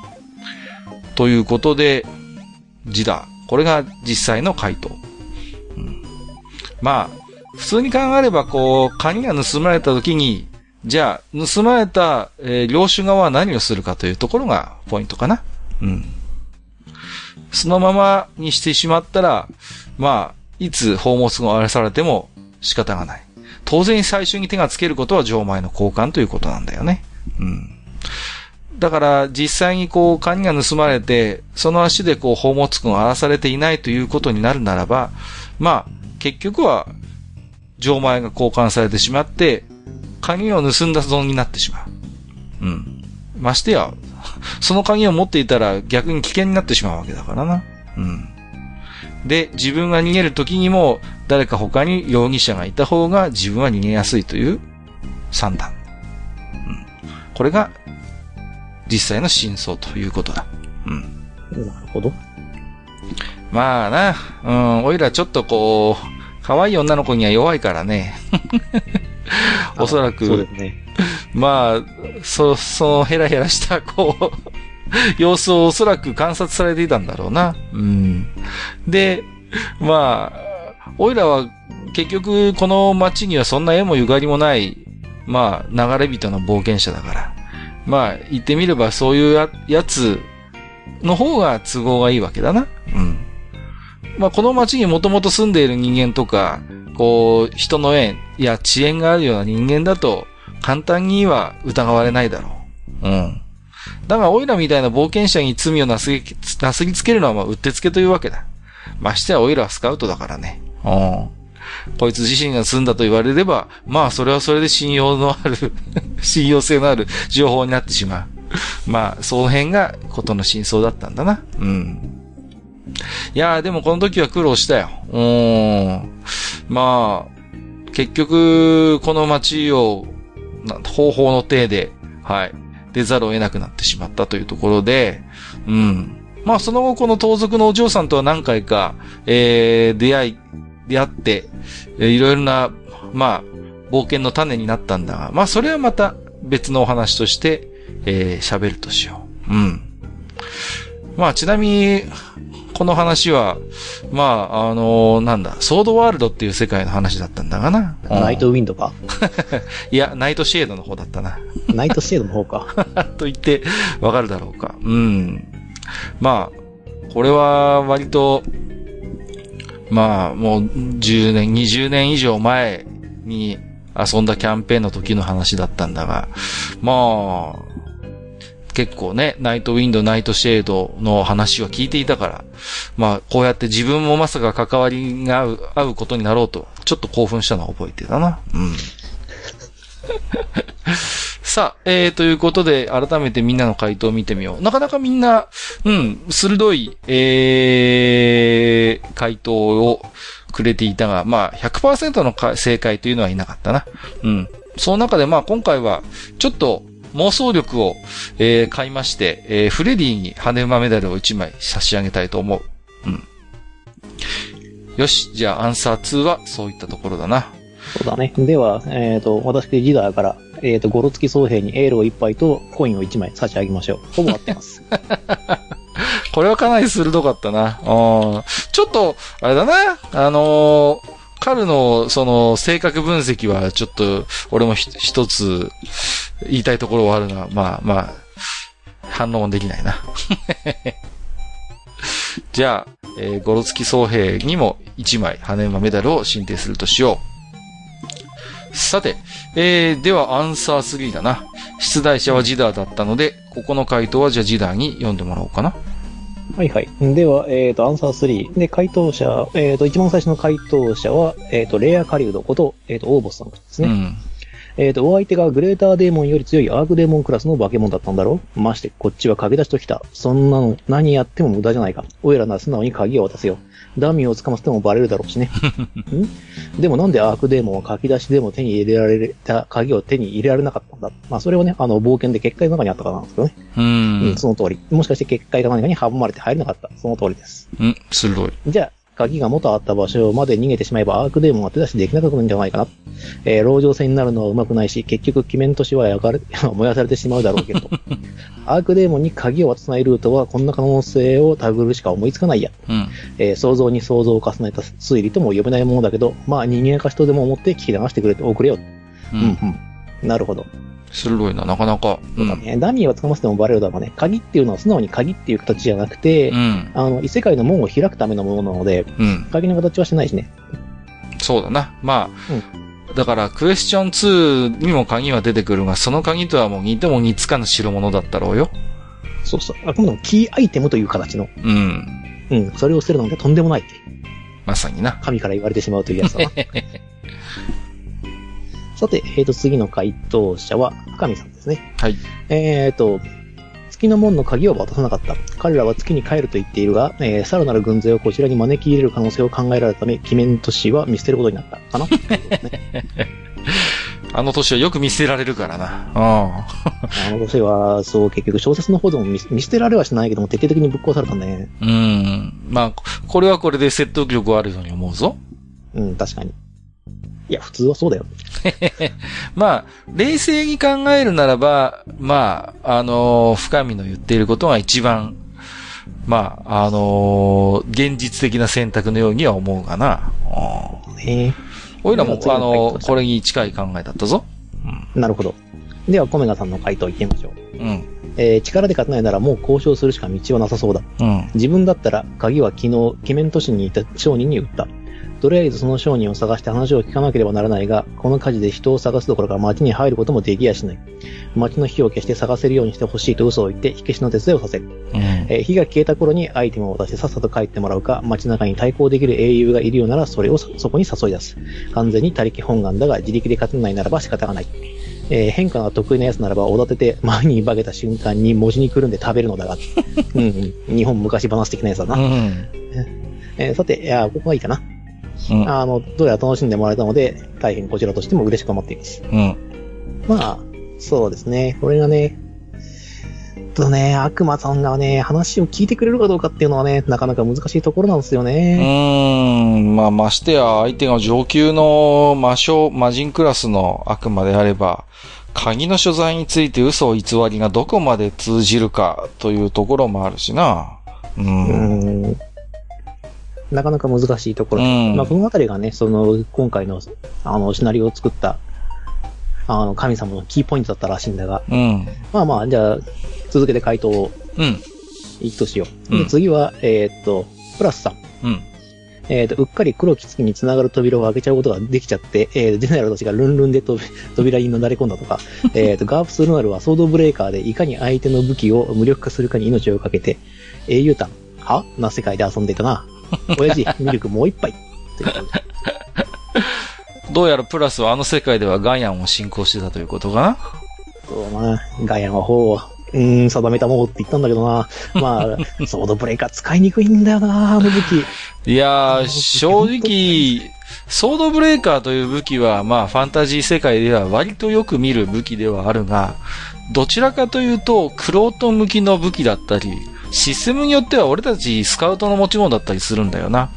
ということで、字だ。これが実際の回答。うん、まあ、普通に考えれば、こう、鍵が盗まれた時に、じゃあ、盗まれた、えー、領主側は何をするかというところがポイントかな。うん。そのままにしてしまったら、まあ、いつ宝物が荒らされても仕方がない。当然最初に手がつけることは錠前の交換ということなんだよね。うん。だから実際にこう鍵が盗まれて、その足でこう宝物君を荒らされていないということになるならば、まあ、結局は、錠前が交換されてしまって、鍵を盗んだ損になってしまう。うん。ましてや、その鍵を持っていたら逆に危険になってしまうわけだからな。うん。で、自分が逃げる時にも、誰か他に容疑者がいた方が自分は逃げやすいという算段。うん。これが、実際の真相ということだ。うん。なるほど。まあな、うん、おいらちょっとこう、可愛い女の子には弱いからね。[laughs] おそらく、そうですね。まあ、そ、そのヘラヘラした、こう、[laughs] 様子をおそらく観察されていたんだろうな。うん。で、まあ、おいらは結局この街にはそんな絵もゆがりもない、まあ、流れ人の冒険者だから。まあ、言ってみればそういうややつの方が都合がいいわけだな。うん。まあ、この街にもともと住んでいる人間とか、こう、人の縁や遅延があるような人間だと、簡単には疑われないだろう。うん。だが、オイラみたいな冒険者に罪をなすぎ、なすぎつけるのは、まあ、うってつけというわけだ。ましてや、オイラはスカウトだからね。うん。こいつ自身が住んだと言われれば、まあ、それはそれで信用のある [laughs] 信用性のある情報になってしまう。まあ、その辺が、ことの真相だったんだな。うん。いやー、でもこの時は苦労したよ。うん。まあ、結局、この街を、方法の体で、はい、出ざるを得なくなってしまったというところで、うん。まあ、その後、この盗賊のお嬢さんとは何回か、えー、出会い、出会って、えー、いろいろな、まあ、冒険の種になったんだが、まあ、それはまた別のお話として、えー、喋るとしよう。うん。まあ、ちなみに、この話は、まあ、あのー、なんだ、ソードワールドっていう世界の話だったんだがな。ナイトウィンドか？[laughs] いや、ナイトシェードの方だったな。ナイトシェードの方か。[laughs] と言って、わかるだろうか。うん。まあ、これは割と、まあ、もう10年、20年以上前に遊んだキャンペーンの時の話だったんだが、まあ、結構ね、ナイトウィンド、ナイトシェードの話は聞いていたから、まあ、こうやって自分もまさか関わりが合う、合うことになろうと、ちょっと興奮したのを覚えてたな。うん。[laughs] さあ、えー、ということで、改めてみんなの回答を見てみよう。なかなかみんな、うん、鋭い、えー、回答をくれていたが、まあ、100%の正解というのはいなかったな。うん。その中で、まあ、今回は、ちょっと、妄想力を、えー、買いまして、えー、フレディに羽馬メダルを1枚差し上げたいと思う。うん。よし、じゃあアンサー2はそういったところだな。そうだね。では、えっ、ー、と、私でジダーから、えっ、ー、と、ゴロ付き総兵にエールを1杯とコインを1枚差し上げましょう。ほぼ合ってます。[laughs] これはかなり鋭かったな。ちょっと、あれだな。あのー彼の、その、性格分析は、ちょっと、俺も一つ、言いたいところはあるが、まあまあ、反応できないな。[laughs] じゃあ、えー、ゴロツキ総兵にも1枚、羽馬メダルを申請するとしよう。さて、えー、ではアンサー3だな。出題者はジダーだったので、ここの回答はじゃあジダーに読んでもらおうかな。はいはい。では、えっ、ー、と、アンサー3。で、回答者、えっ、ー、と、一番最初の回答者は、えっ、ー、と、レアカリウドこと、えっ、と、オーボスさんですね。うん。えっ、と、お相手がグレーターデーモンより強いアークデーモンクラスの化け物だったんだろうまして、こっちは駆け出しときた。そんなの何やっても無駄じゃないか。おいらなら素直に鍵を渡せよ。ダミーを掴ませてもバレるだろうしね。[laughs] ん？でもなんでアークデーモンは書き出しでも手に入れられた鍵を手に入れられなかったんだ？まあそれはね、あの、冒険で結界の中にあったからなんですけどね。うんうん、その通り。もしかして結界か何かに阻まれて入れなかった。その通りです。うん、鋭い。じゃあ、鍵が元あった場所まで逃げてしまえばアークデーモンは手出しできなくなるんじゃないかな。えー、籠城戦になるのはうまくないし、結局、鬼面都市は焼かれ、[laughs] 燃やされてしまうだろうけど。[laughs] アークデーモンに鍵を渡さないルートは、こんな可能性を手繰るしか思いつかないや。うん。えー想像に想像を重ねた推理とも呼べないものだけど、まあ人間か人でも思って聞き流してくれておくれよ。う。うんん、うん。なるほど。鋭いな、なかなか。うん。ね。ダミーは捕ませてもバレるだろうね。鍵っていうのは素直に鍵っていう形じゃなくて、うん。あの、異世界の門を開くためのものなので、うん。鍵の形はしないしね。そうだな。まあ、だから、クエスチョン2にも鍵は出てくるが、その鍵とはもう似ても似つかぬ代物だったろうよ。そうそう。あくまでもキーアイテムという形の。うん。うん。それを捨てるのがとんでもないって。まさにな。神から言われてしまうというやつだな。[laughs] さて、えっ、と、次の回答者は、深見さんですね。はい。えっ、と、月の門の鍵を渡さなかった。彼らは月に帰ると言っているが、えー、さらなる軍勢をこちらに招き入れる可能性を考えられたため、鬼面都市は見捨てることになった。かな？[laughs] あの年はよく見せられるからな。[laughs] あの年は、そう、結局小説の方でも見見捨てられはしないけども、徹底的にぶっ壊されたね。うん。うん。まあ、これはこれで説得力あるように思うぞ。うん、確かに。いや、普通はそうだよ。まあ、冷静に考えるならば、まあ、あのー深見の言っていることが一番、まあ、あのー現実的な選択のようには思うがな。おいらも、あのーこれに近い考えだったぞ。なるほど。では、コメガさんの回答いってみましょう。うん。えー力で勝てないならもう交渉するしか道はなさそうだ。うん。自分だったら、鍵は昨日、鬼面都市にいた商人に売った。とりあえずその商人を探して話を聞かなければならないが、この火事で人を探すどころか町に入ることもできやしない。町の火を消して探せるようにしてほしいと嘘を言って火消しの手伝いをさせる。うん。えー火が消えた頃にアイテムを渡してさっさと帰ってもらうか、街中に対抗できる英雄がいるようならそれをそそこに誘い出す。完全に他力本願だが自力で勝てないならば仕方がない。えー変化が得意なやつならばおだてて前に化けた瞬間に文字にくるんで食べるのだが。[laughs] うん、うん。日本昔話的なやつだな。うん。えーさて、いや、ここがいいかな。うん。あの、どうやら楽しんでもらえたので、大変こちらとしても嬉しく思っています。うん。まあ、そうですね。これがね、とね、悪魔さんがね、話を聞いてくれるかどうかっていうのはね、なかなか難しいところなんですようね。ーん。まあ、ましてや、相手が上級の魔将、魔人クラスの悪魔であれば、鍵の所在について嘘を偽りがどこまで通じるかというところもあるしな。う。うんん。なかなか難しいところ。うんまあ、このあたりがね、その、今回の、あの、シナリオを作った、あの、神様のキーポイントだったらしいんだが、うん。まあまあ、じゃあ、続けて回答をうん。いくとしよう。うんで次は、えーっと、プラスさん。うん。えっ、と、うっかり黒き月に繋がる扉を開けちゃうことができちゃって、えー、ジェネラルたちがルンルンで扉扉になだれ込んだとか、えっと、ガープスルナルはソードブレーカーでいかに相手の武器を無力化するかに命をかけて、英雄譚、はな世界で遊んでいたな。[laughs] 親父、ミルクもう一杯。ということでどうやらプラスはあの世界ではガイアンを信仰してたということかな？そうまあ、ガイアンは方を、うーん、定めたものって言ったんだけどな。まあ、ソードブレーカー使いにくいんだよな、あの武器。いやー、正直、ソードブレーカーという武器は、まあ、ファンタジー世界では割とよく見る武器ではあるが、どちらかというと、クロート向きの武器だったり、システムによっては俺たちスカウトの持ち物だったりするんだよな。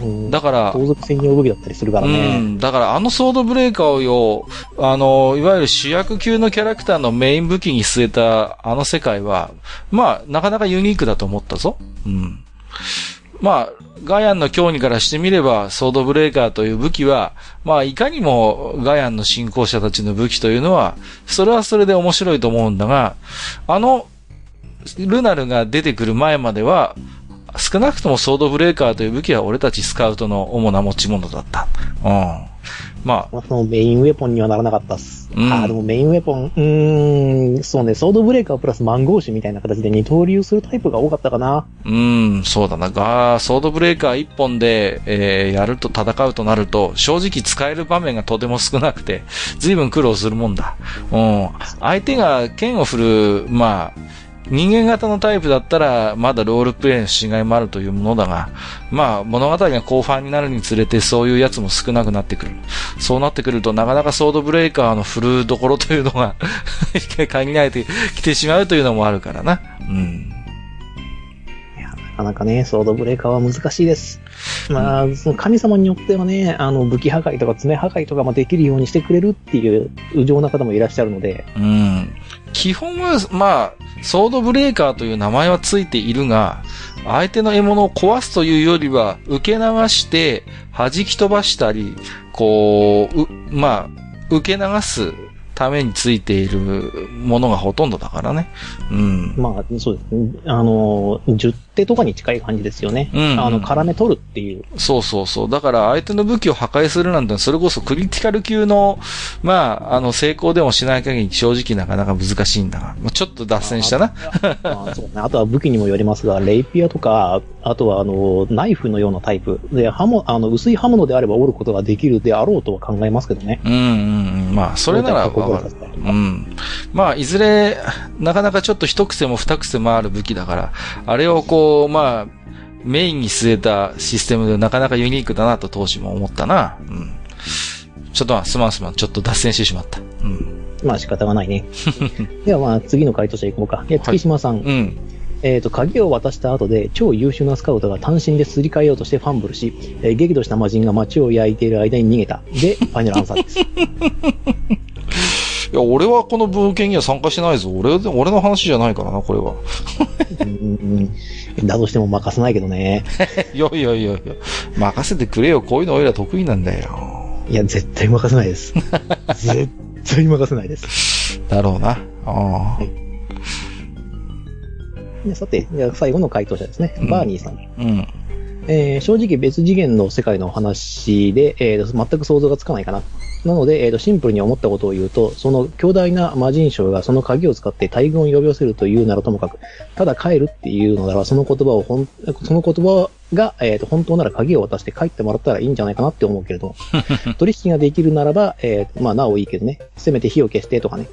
うん、だから、盗賊専用武器だったりするからうね。ん。だからあのソードブレーカーをよ、あの、いわゆる主役級のキャラクターのメイン武器に据えたあの世界は、まあ、なかなかユニークだと思ったぞ。うん。まあ、ガイアンの興味からしてみれば、ソードブレーカーという武器は、まあ、いかにもガイアンの信仰者たちの武器というのは、それはそれで面白いと思うんだが、あの、ルナルが出てくる前までは、少なくともソードブレーカーという武器は俺たちスカウトの主な持ち物だった。うん。ままあ、そのメインウェポンにはならなかったっす。うんああ、でもメインウェポン、うーん、そうね、ソードブレーカープラスマンゴーシュみたいな形で二刀流するタイプが多かったかな。あ、うん、そうだな。が、ソードブレーカー一本で、えー、やると戦うとなると、正直使える場面がとても少なくて、随分苦労するもんだ。うん。相手が剣を振る、まあ、人間型のタイプだったら、まだロールプレイのしがいもあるというものだが、まあ、物語が後半になるにつれてそういうやつも少なくなってくる。そうなってくると、なかなかソードブレーカーの振るどころというのが [laughs] 限られてきてしまうというのもあるからな。うん。いや、なかなかね、ソードブレーカーは難しいです。まあ、その神様によってはね、あの、武器破壊とか爪破壊とかもできるようにしてくれるっていう、無情な方もいらっしゃるので、うん。基本は、まあ、ソードブレーカーという名前はついているが、相手の獲物を壊すというよりは、受け流して、弾き飛ばしたり、こう、うまあ、受け流すためについているものがほとんどだからね。うん。まあ、そうですね。あの、十手とかに近い感じですよね。うんあの、絡め取るっていう。そうそうそう。だから相手の武器を破壊するなんて、それこそクリティカル級の、まあ、あの、成功でもしない限り正直なかなか難しいんだが、まあ、ちょっと脱線したな。まあそうね。あとは武器にもよりますが、レイピアとか、あとはあの、ナイフのようなタイプ。で、刃も、あの、薄い刃物であれば折ることができるであろうとは考えますけどね。うんうんうん。まあ、それならわかる。うん。まあ、いずれ、なかなかちょっと一癖も二癖もある武器だから、あれをこう、まあ、メインに据えたシステムでなかなかユニークだなと当時も思ったな。うん。ちょっとまあ、すまんすまん、ちょっと脱線してしまった。うん。まあ仕方がないね。[laughs] ではまあ次の回答者行こうか。月島さん。うん。えっ、と、鍵を渡した後で、超優秀なスカウトが単身ですり替えようとしてファンブルし、えー激怒した魔人が街を焼いている間に逃げた。で、ファイナルアンサーです。[laughs] いや、俺はこの文献には参加してないぞ。俺、俺の話じゃないからな、これは。うんうんだとしても任せないけどね。[laughs] いやいやいやいや、任せてくれよ。こういうの俺ら得意なんだよ。いや、絶対任せないです。[laughs] 絶対任せないです。だろうな。ああ。でさて、じゃあ最後の回答者ですね。うんバーニーさん。うん。えー正直別次元の世界の話で、えーと全く想像がつかないかな。なので、えーとシンプルに思ったことを言うと、その強大な魔人将がその鍵を使って大軍を呼び寄せるというならともかく、ただ帰るっていうのなら、その言葉をほん、その言葉が、えーと本当なら鍵を渡して帰ってもらったらいいんじゃないかなって思うけれども、[laughs] 取引ができるならば、えーとまあ、なおいいけどね、せめて火を消してとかね。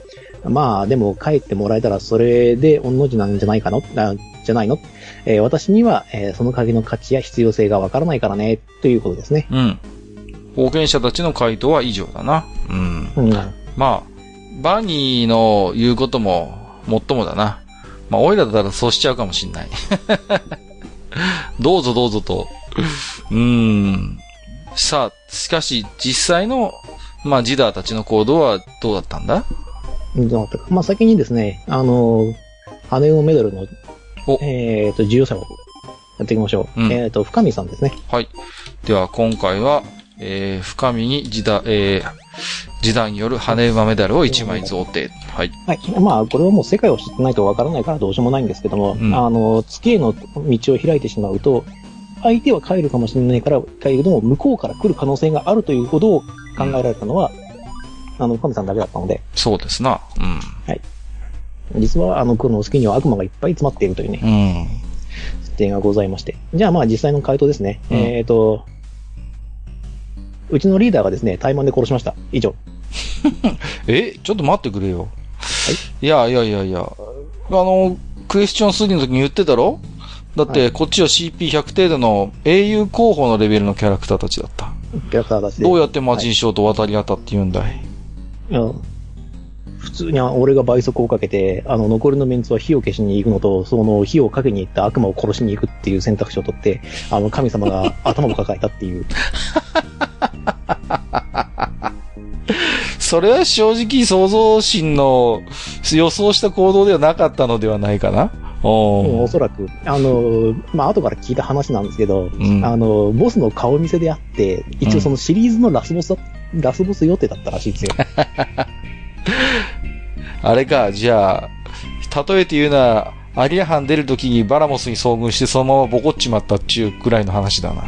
まあ、でも帰ってもらえたらそれで御の字なんじゃないかの？あじゃないの？えー私には、えーその鍵の価値や必要性がわからないからね、ということですね。うん。冒険者たちの回答は以上だな。うん。うん。まあ、バニーの言うことも、もっともだな。まあ、オイラだったらそうしちゃうかもしんない。[laughs] どうぞどうぞと。うーん。さあ、しかし、実際の、まあ、ジダーたちの行動はどうだったんだ？どうだったか。まあ、先にですね、あのー、羽をメダルのお、えっ、と、重要者をやっていきましょう。うんえっ、と、深見さんですね。はい。では、今回は、えー、深みにジダ、えー、ジダーによる羽馬メダルを1枚贈呈。はい。はい。まあ、これはもう世界を知ってないとわからないからどうしようもないんですけども、うんあの、月への道を開いてしまうと、相手は帰るかもしれないから、帰るけども、向こうから来る可能性があるということを考えられたのは、あの、神さんだけだったので、そうですな。うん。実はあの、黒の月には悪魔がいっぱい詰まっているというね、うん。点がございまして。じゃあまあ実際の回答ですね。うんえっ、と、うちのリーダーがですね、怠慢で殺しました。以上。[laughs] えちょっと待ってくれよ。いやいやいやいや。あの、クエスチョン3の時に言ってたろ？だって、はいこっちは CP100 程度の英雄候補のレベルのキャラクターたちだった。キャラクターたちで。どうやって魔人将と渡り合ったって言うんだい、いや普通に俺が倍速をかけて、あの、残りのメンツは火を消しに行くのと、その火をかけに行った悪魔を殺しに行くっていう選択肢を取って、あの、神様が頭を抱えたっていう。[laughs] [laughs] それは正直創造心の予想した行動ではなかったのではないかな。おおーそらく、あの、まあ、後から聞いた話なんですけど、うん。あの、ボスの顔見せであって、一応そのシリーズのラスボスだ、ラスボス予定だったらしいですよ。[laughs] あれか、じゃあ、例えて言うなら、アリアハン出るときにバラモスに遭遇してそのままボコっちまったっちゅうくらいの話だな。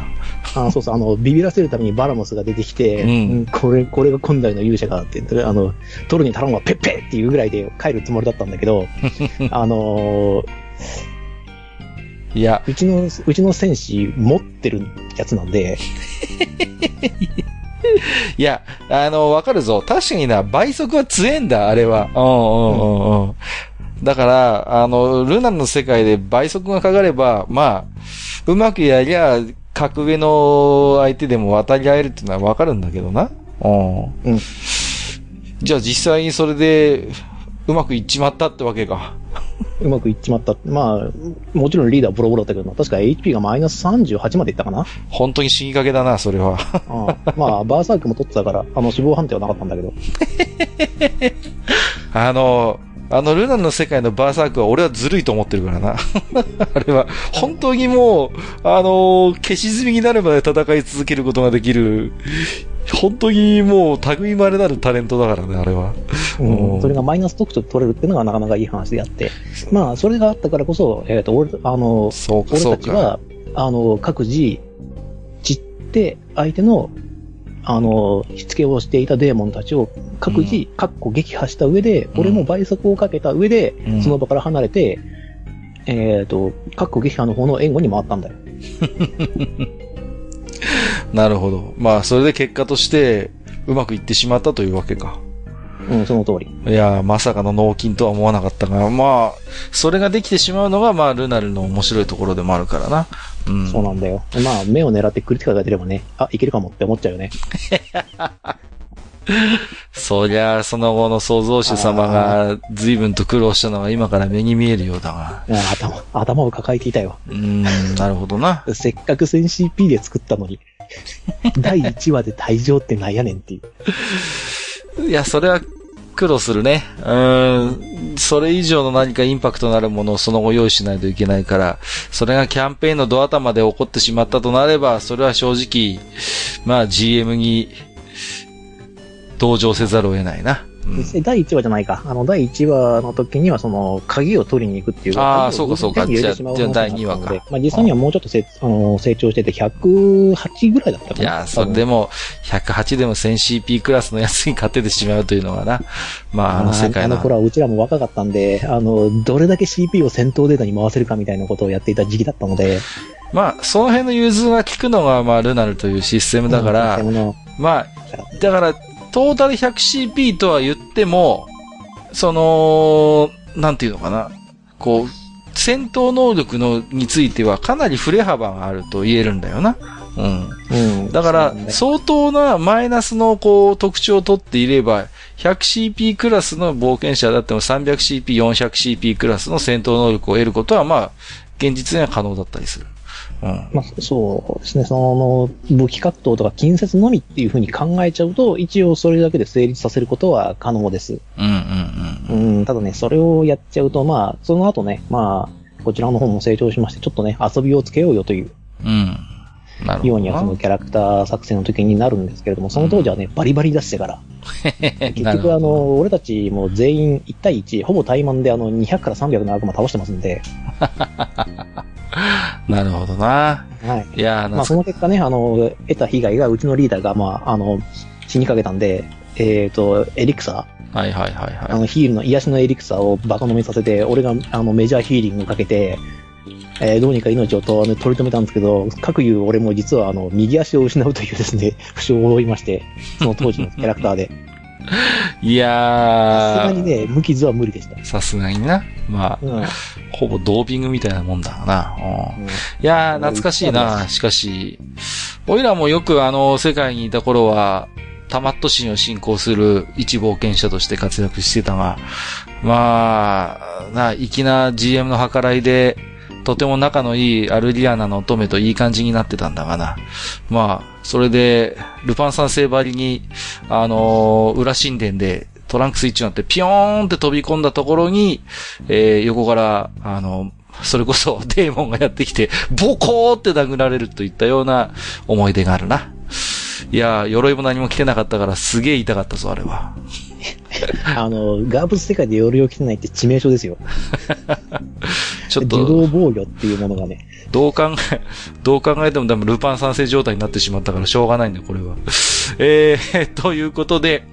あそうそう、あの、ビビらせるためにバラモスが出てきて、うんうんこれ、これが今代の勇者かって、あの、取るに頼むはペッペっていうぐらいで帰るつもりだったんだけど、[laughs] あのーいや、うちの、うちの戦士持ってるやつなんで、[laughs] いや、あの、わかるぞ。確かにな、倍速は強えんだ、あれは。うんうんうんうん。だから、あの、ルナの世界で倍速がかかれば、まあ、うまくやりゃ、格上の相手でも渡り合えるっていうのはわかるんだけどな。うん。うんじゃあ実際にそれで、うまくいっちまったってわけか。うまくいっちまった。まあ、もちろんリーダーボロボロだったけどな、確か HP がマイナス38までいったかな。本当に死にかけだな、それは。うんまあ、バーサークも取ってたから、あの、死亡判定はなかったんだけど。[laughs] あの、あのルナの世界のバーサークは俺はずるいと思ってるからな。[laughs] あれは、本当にもう、あの、消し済みになるまで戦い続けることができる、本当にもう、類まれなるタレントだからね、あれは。うんうんそれがマイナス特徴で取れるっていうのがなかなかいい話であって。まあ、それがあったからこそ、えっ、と、俺、あの、俺。たちは、あの、各自、散って、相手の、あの、しつけをしていたデーモンたちを各自、かっこ撃破した上で、うん俺も倍速をかけた上で、うんその場から離れて、えっ、と、かっこ撃破の方の援護に回ったんだよ。[laughs] なるほど。まあ、それで結果として、うまくいってしまったというわけか。うん、その通り。いや、まさかの脳筋とは思わなかったが、まあ、それができてしまうのが、まあ、ルナルの面白いところでもあるからな。うん。そうなんだよ。まあ、目を狙ってクリティカルが出ればね、あ、いけるかもって思っちゃうよね。[laughs] そりゃ、その後の創造主様が随分と苦労したのは今から目に見えるようだが。あ頭、頭を抱えていたよ。うーん、なるほどな。[laughs] せっかく 1000CP で作ったのに。[laughs] 第1話で退場ってなんやねんっていう。いや、それは苦労するね。うん、それ以上の何かインパクトのあるものをその後用意しないといけないから、それがキャンペーンのドア頭で起こってしまったとなれば、それは正直、まあ GM に同情せざるを得ないな。うん第1話じゃないか。あの、第1話の時には、その、鍵を取りに行くっていう。あー鍵をそうかそうかじゃあ第二話かまあ実際にはもうちょっとせ、あの、成長してて、108ぐらいだったかな。いや、それでも、108でも 1000CP クラスのやつに勝ててしまうというのがな。まあ、あの世界の。あの頃はうちらも若かったんで、あの、どれだけ CP を戦闘データに回せるかみたいなことをやっていた時期だったので。まあ、その辺の融通が効くのが、まあ、ルナルというシステムだから、うんのまあ、だから、トータル 100CP とは言っても、その、なんていうのかな。こう、戦闘能力のについてはかなり振れ幅があると言えるんだよな。うん。うん。だから相当なマイナスのこう特徴を取っていれば、100CP クラスの冒険者だっても 300CP、400CP クラスの戦闘能力を得ることは、まあ、現実には可能だったりする。うん。まあ、そうですね。その、武器格闘とか近接のみっていうふうに考えちゃうと、一応それだけで成立させることは可能です。うんただね、それをやっちゃうと、まあ、その後ね、まあ、こちらの方も成長しまして、ちょっとね、遊びをつけようよといううん。ようにはそのキャラクター作戦の時になるんですけれども、その当時はね、バリバリ出してから、[laughs] 結局あの、俺たちも全員1対1、ほぼ対マンであの、200から300の悪魔倒してますんで、[laughs] [laughs] なるほどな。はい。いやー、まあ、そ懐の結果ね、あの、得た被害がうちのリーダーが、まあ、あの、死にかけたんで、えっ、と、エリクサー、はいはいはいはい。あの、ヒールの、癒しのエリクサーをバカ飲みさせて、俺が、あの、メジャーヒーリングをかけて、えーどうにか命をと、ね、取り留めたんですけど、各言う俺も実は、あの、右足を失うというですね、[laughs] 負傷を負いまして、その当時のキャラクターで。[laughs] いさすやー、がにね、無傷は無理でした。さすがにな。まあ、うん。うんほぼドーピングみたいなもんだな。うんいやー、懐かしいな。しかし、おいらもよくあの、世界にいた頃は、タマット神を信仰する一冒険者として活躍してたが、まあ、な、粋な GM の計らいで、とても仲のいいアルリアナの乙女といい感じになってたんだがな。まあ、それで、ルパン三世ばりに、あのー裏神殿でトランクスイッチになってピヨーンって飛び込んだところに、えー横から、あの、それこそ [laughs] デーモンがやってきて、ボコーって殴られるといったような思い出があるな。いやー、鎧も何も着てなかったからすげえ痛かったぞ、あれは。[laughs] あの、ガーブス世界で鎧を着てないって致命傷ですよ。[laughs] ちょっ自と、動防御っていうものがね。どう考え、[laughs] どう考えても多分ルパン三世状態になってしまったからしょうがないんだよ、これは。[laughs] えー、[laughs] ということで、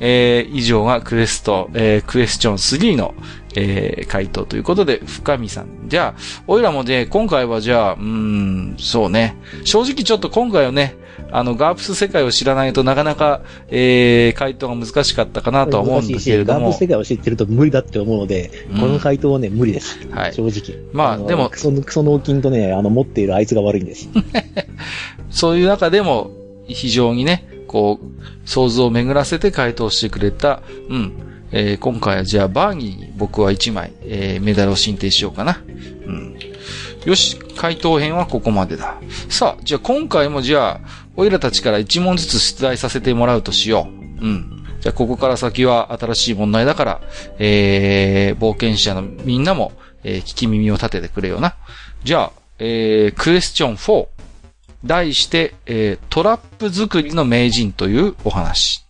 えー、以上がクエスト、えー、クエスチョン3の、えー、回答ということで、深見さん。じゃあ、おいらもね、今回はじゃあ、うーん、そうね。正直ちょっと今回はね、あの、ガープス世界を知らないとなかなか、えー、回答が難しかったかなとは思うんだけれどもガーブス。世界を知ってると無理だって思うので、うんこの回答はね、無理です。はい正直。のまあでもクソ、クソ脳筋とね、あの、持っているあいつが悪いんです。[laughs] そういう中でも、非常にね、こう、想像を巡らせて回答してくれた、うん、えー今回はじゃあバーニーに僕は1枚、えーメダルを申請しようかな。うん。よし、回答編はここまでだ。さあ、じゃあ今回もじゃあ、おいらたちから1問ずつ出題させてもらうとしよう。うん。じゃあここから先は新しい問題だから、えー、冒険者のみんなも、えー聞き耳を立ててくれよな。じゃあ、えー、クエスチョン4。題して、えートラップ作りの名人というお話。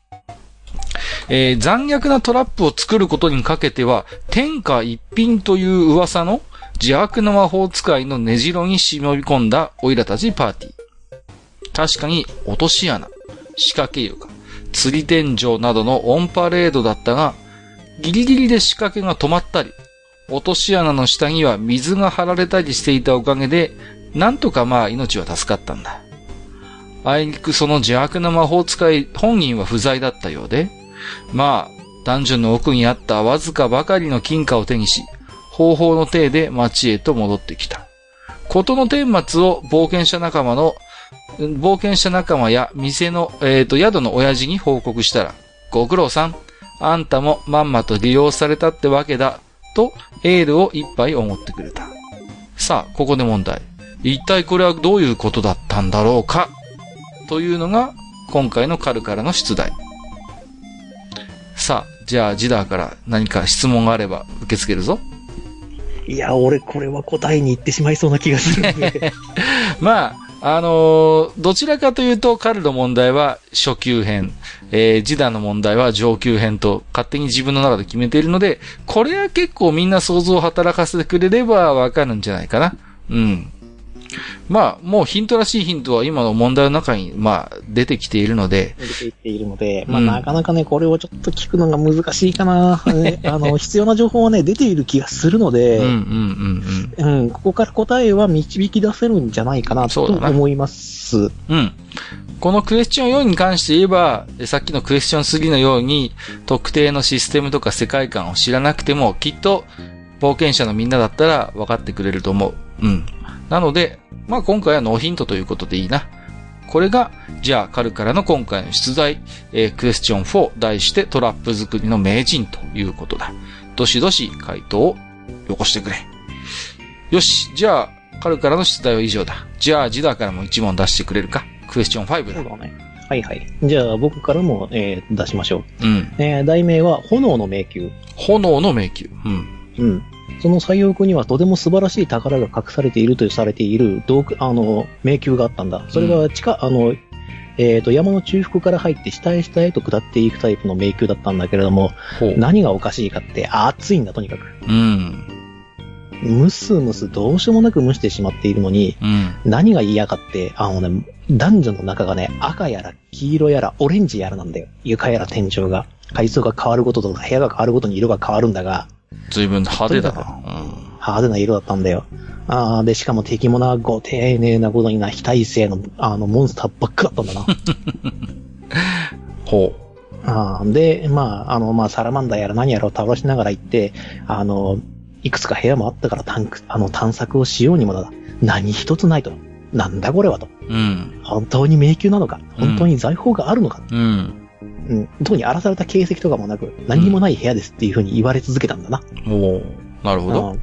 えー残虐なトラップを作ることにかけては、天下一品という噂の邪悪な魔法使いの根城に忍び込んだオイラたちパーティー。確かに落とし穴、仕掛け床、釣り天井などのオンパレードだったが、ギリギリで仕掛けが止まったり、落とし穴の下には水が張られたりしていたおかげで、なんとかまあ命は助かったんだ。あいにくその邪悪な魔法使い本人は不在だったようで、まあ、ダンジョンの奥にあったわずかばかりの金貨を手にし、方法の体で町へと戻ってきた。ことの顛末を冒険者仲間の、冒険者仲間や店の、えっ、と、宿の親父に報告したら、ご苦労さん、あんたもまんまと利用されたってわけだ、とエールを一杯思ってくれた。さあ、ここで問題。一体これはどういうことだったんだろうか？というのが、今回のカルからの出題。さあ、じゃあ、ジダーから何か質問があれば受け付けるぞ。いや、俺これは答えに行ってしまいそうな気がするんで。[laughs] まあ、あのーどちらかというと、彼の問題は初級編、えー、ジダの問題は上級編と勝手に自分の中で決めているので、これは結構みんな想像を働かせてくれればわかるんじゃないかな。うん。まあ、もうヒントらしいヒントは今の問題の中に、まあ、出てきているので、出ていっているので、まあ、うんなかなかね、これをちょっと聞くのが難しいかな。[laughs] ねあの、必要な情報はね、出ている気がするのうん、うん、で、うん、うん、ここから答えは導き出せるんじゃないかなと思います。うん。うん。このクエスチョン4に関して言えば、えさっきのクエスチョン3のように、特定のシステムとか世界観を知らなくても、きっと、冒険者のみんなだったら分かってくれると思う。うん。なので、まあ今回はノーヒントということでいいな。これが、じゃあ、カルからの今回の出題、えークエスチョン4、題してトラップ作りの名人ということだ。どしどし回答をよこしてくれ。よし、じゃあ、カルからの出題は以上だ。じゃあ、ジダーからも1問出してくれるかクエスチョン5だそう。だね。はいはい。じゃあ、僕からも、えー出しましょう。うん。えー題名は、炎の迷宮。炎の迷宮。うん。うん。その最奥にはとても素晴らしい宝が隠されているとされている洞窟、あの、迷宮があったんだ。それが地下、あの、えっ、と、山の中腹から入って下へ下へと下っていくタイプの迷宮だったんだけれども。何がおかしいかって暑いんだ、とにかく。うん。ムスムスどうしようもなく蒸してしまっているのに、うん。何が嫌かって、あのね、男女の中がね、赤やら黄色やらオレンジやらなんだよ。床やら天井が。階層が変わることとか部屋が変わるごとに色が変わるんだが、随分派手だな。派手な色だったんだよ。あーで、しかも敵もな、ご丁寧なことにな、非耐性の、あの、モンスターばっかだったんだな。[laughs] うん。ほあーで、まあ、あの、まあ、サラマンダーやら何やらを倒しながら行って、あの、いくつか部屋もあったから探あの探索をしようにもだ。何一つないと。なんだこれはと。う。うん。本当に迷宮なのか本当に財宝があるのか、うん。うん、特に荒らされた形跡とかもなく、何にもない部屋ですっていう風に言われ続けたんだな。おーなるほど。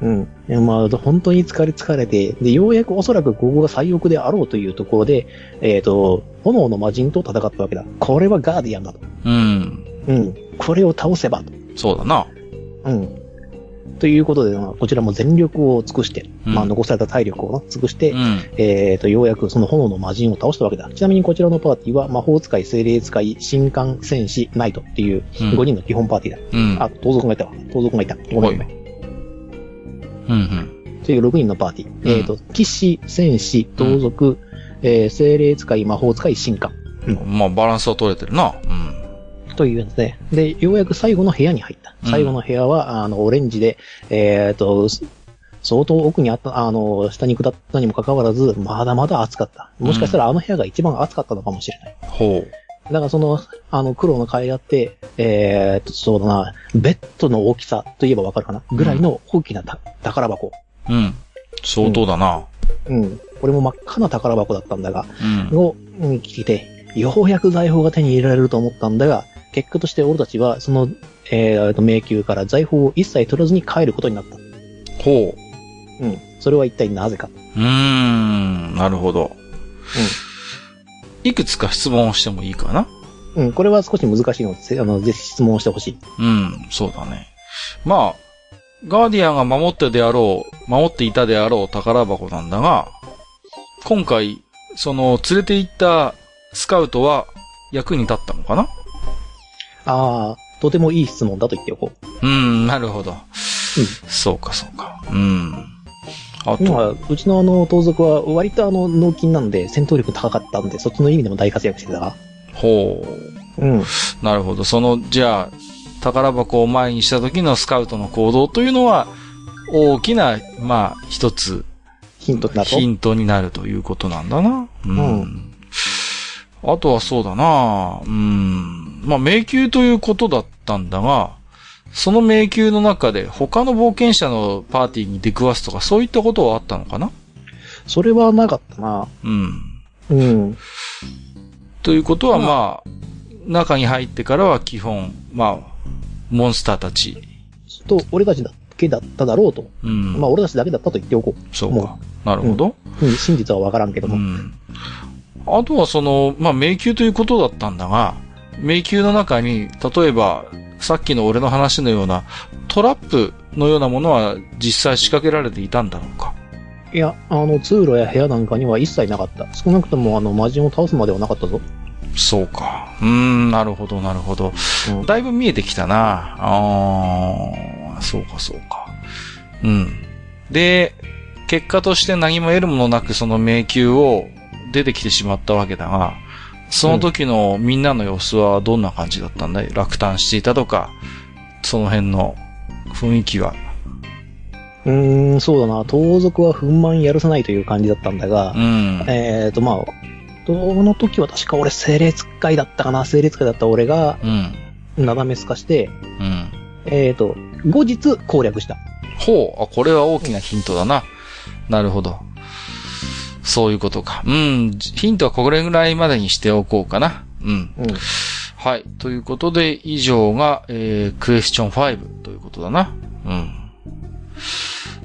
うん。まあ、本当に疲れ疲れて、で、ようやくおそらくここが最奥であろうというところで、えっ、と、炎の魔人と戦ったわけだ。これはガーディアンだと。うん。うん。これを倒せばと。そうだな。うん。ということで、まあこちらも全力を尽くして、うんまあ、残された体力を尽くして、うん。えっ、と、ようやくその炎の魔人を倒したわけだ。ちなみにこちらのパーティーは、魔法使い、精霊使い、神官、戦士、ナイトっていううん5人の基本パーティーだ。うん。あ、盗賊がいたわ。盗賊がいた。ごめんごめん。うん。うん。という6人のパーティー。うんえっ、と、騎士、戦士、盗賊、えー精霊使い、魔法使い、神官。まあ、バランスは取れてるな。うん。というやつで。で、ようやく最後の部屋に入った。うん最後の部屋は、あの、オレンジで、えっ、と、す相当奥にあった、あの、下に下ったにもかかわらず、まだまだ暑かった。もしかしたらあの部屋が一番暑かったのかもしれない。ほだからその、あの、黒の階あって、えー、と、そうだな、ベッドの大きさといえばわかるかな？ぐらいの大きなた宝箱。う。うん。相当だな。うん。これも真っ赤な宝箱だったんだが、うん。を、うん、聞いて、ようやく財宝が手に入れられると思ったんだが、結果として俺たちは、その、えーと、迷宮から財宝を一切取らずに帰ることになった。ほうん。それは一体なぜか。う。うーん、なるほど。いくつか質問をしてもいいかな？うん。うん。これは少し難しいので、せあの、ぜひ質問をしてほしい。うん、そうだね。まあ、ガーディアンが守ってであろう、守っていたであろう宝箱なんだが、今回、その、連れて行ったスカウトは役に立ったのかな？ああ、とてもいい質問だと言っておこう。うん、なるほど。そうか、そうか。うん。あと、今、うちのあの、盗賊は割とあの、脳筋なんで戦闘力高かったんで、そっちの意味でも大活躍してたな。ほう。うん。なるほど。その、じゃあ、宝箱を前にした時のスカウトの行動というのは、大きな、まあ、一つ、ヒントになると。ヒントになるということなんだな。うん。うんあとはそうだな。うん。まあ、迷宮ということだったんだが、その迷宮の中で他の冒険者のパーティーに出くわすとかそういったことはあったのかな？それはなかったな。うん。うん。ということはままあ、中に入ってからは基本、まあ、モンスターたち。と、俺たちだけだっただろうと。うん。まあ、俺たちだけだったと言っておこそうかも。なるほど。う。うん、真実はわからんけども。うん。あとはその、まあ、迷宮ということだったんだが、迷宮の中に、例えば、さっきの俺の話のような、トラップのようなものは実際仕掛けられていたんだろうか？いや、あの、通路や部屋なんかには一切なかった。少なくとも、あの、魔人を倒すまではなかったぞ。そうか。うーん、なるほど、なるほど。うん。だいぶ見えてきたな。ああ、そうか、そうか。うん。で、結果として何も得るものなくその迷宮を出てきてしまったわけだが、その時のみんなの様子はどんな感じだったんだい？落胆していたとか、その辺の雰囲気は？うーん、そうだな。盗賊は憤懣やるさないという感じだったんだがう、ん。えーと、まあ、その時は確か俺、整列会だったかな？整列会だった俺が、うん。なだめすかして、うん。えーと、後日攻略した。ほう。あ、これは大きなヒントだな。なるほど。そういうことか。うん。ヒントはこれぐらいまでにしておこうかな。うん。うん。はい。ということで、以上が、えー、クエスチョン5ということだな。うん。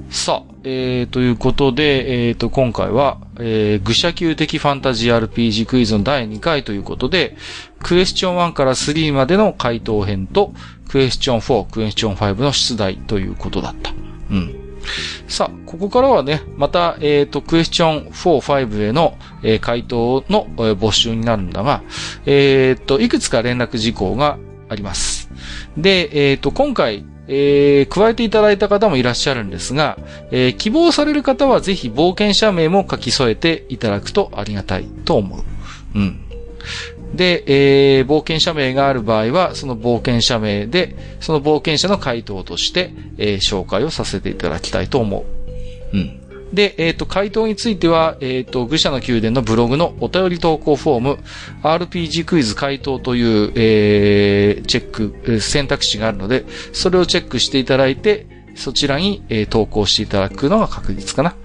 さあ、えー、ということで、えーと、今回は、えー、愚者級的ファンタジー RPG クイズの第2回ということで、クエスチョン1から3までの回答編と、クエスチョン4、クエスチョン5の出題ということだった。うん。さあ、ここからはね、また、えっ、と、クエスチョン4、5への、えー回答の、えー募集になるんだが、えっ、と、いくつか連絡事項があります。で、えっ、と、今回、えー加えていただいた方もいらっしゃるんですが、えー希望される方はぜひ冒険者名も書き添えていただくとありがたいと思う。うん。で、えー冒険者名がある場合は、その冒険者名で、その冒険者の回答として、えー紹介をさせていただきたいと思う。うん。で、えっ、と、回答については、えっ、と、愚者の宮殿のブログのお便り投稿フォーム、RPG クイズ回答という、えーチェック、えー選択肢があるので、それをチェックしていただいて、そちらに、えー投稿していただくのが確実かな。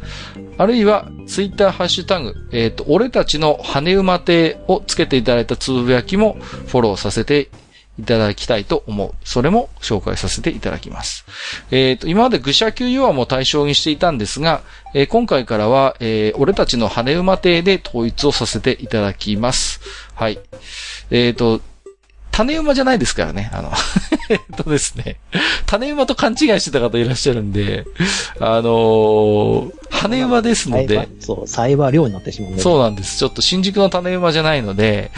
あるいは、ツイッターハッシュタグ、えっ、と、俺たちの羽馬亭をつけていただいたつぶやきもフォローさせていただきたいと思う。それも紹介させていただきます。えっ、と、今まで愚者級ヨアも対象にしていたんですが、えー今回からは、えー俺たちの羽馬亭で統一をさせていただきます。はい。えっ、と、種馬じゃないですからね。あの、[laughs] えっとですね。種馬と勘違いしてた方いらっしゃるんで、あのー羽馬ですのでそう、サイバー量になってしまうんで。そうなんです。ちょっと新宿の種馬じゃないので、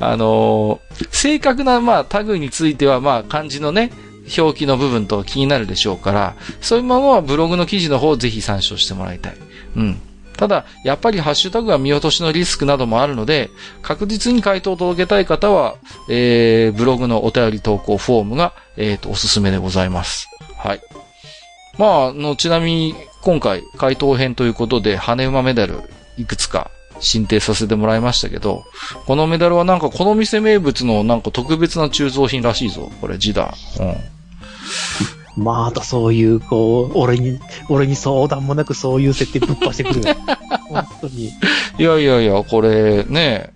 あのー正確な、まあ、タグについては、まあ、漢字のね、表記の部分と気になるでしょうから、そういうものはブログの記事の方をぜひ参照してもらいたい。うん。ただ、やっぱりハッシュタグは見落としのリスクなどもあるので、確実に回答を届けたい方は、えー、ブログのお便り投稿フォームが、えーと、おすすめでございます。はい。まあ、あの、ちなみに、今回、回答編ということで、羽馬メダル、いくつか、申請させてもらいましたけど、このメダルはなんかこの店名物のなんか特別な鋳造品らしいぞ。これ字だ。うん。またそういう、こう、俺に、俺に相談もなくそういう設定ぶっぱしてくる。[laughs] 本当に。いやいやいや、これね、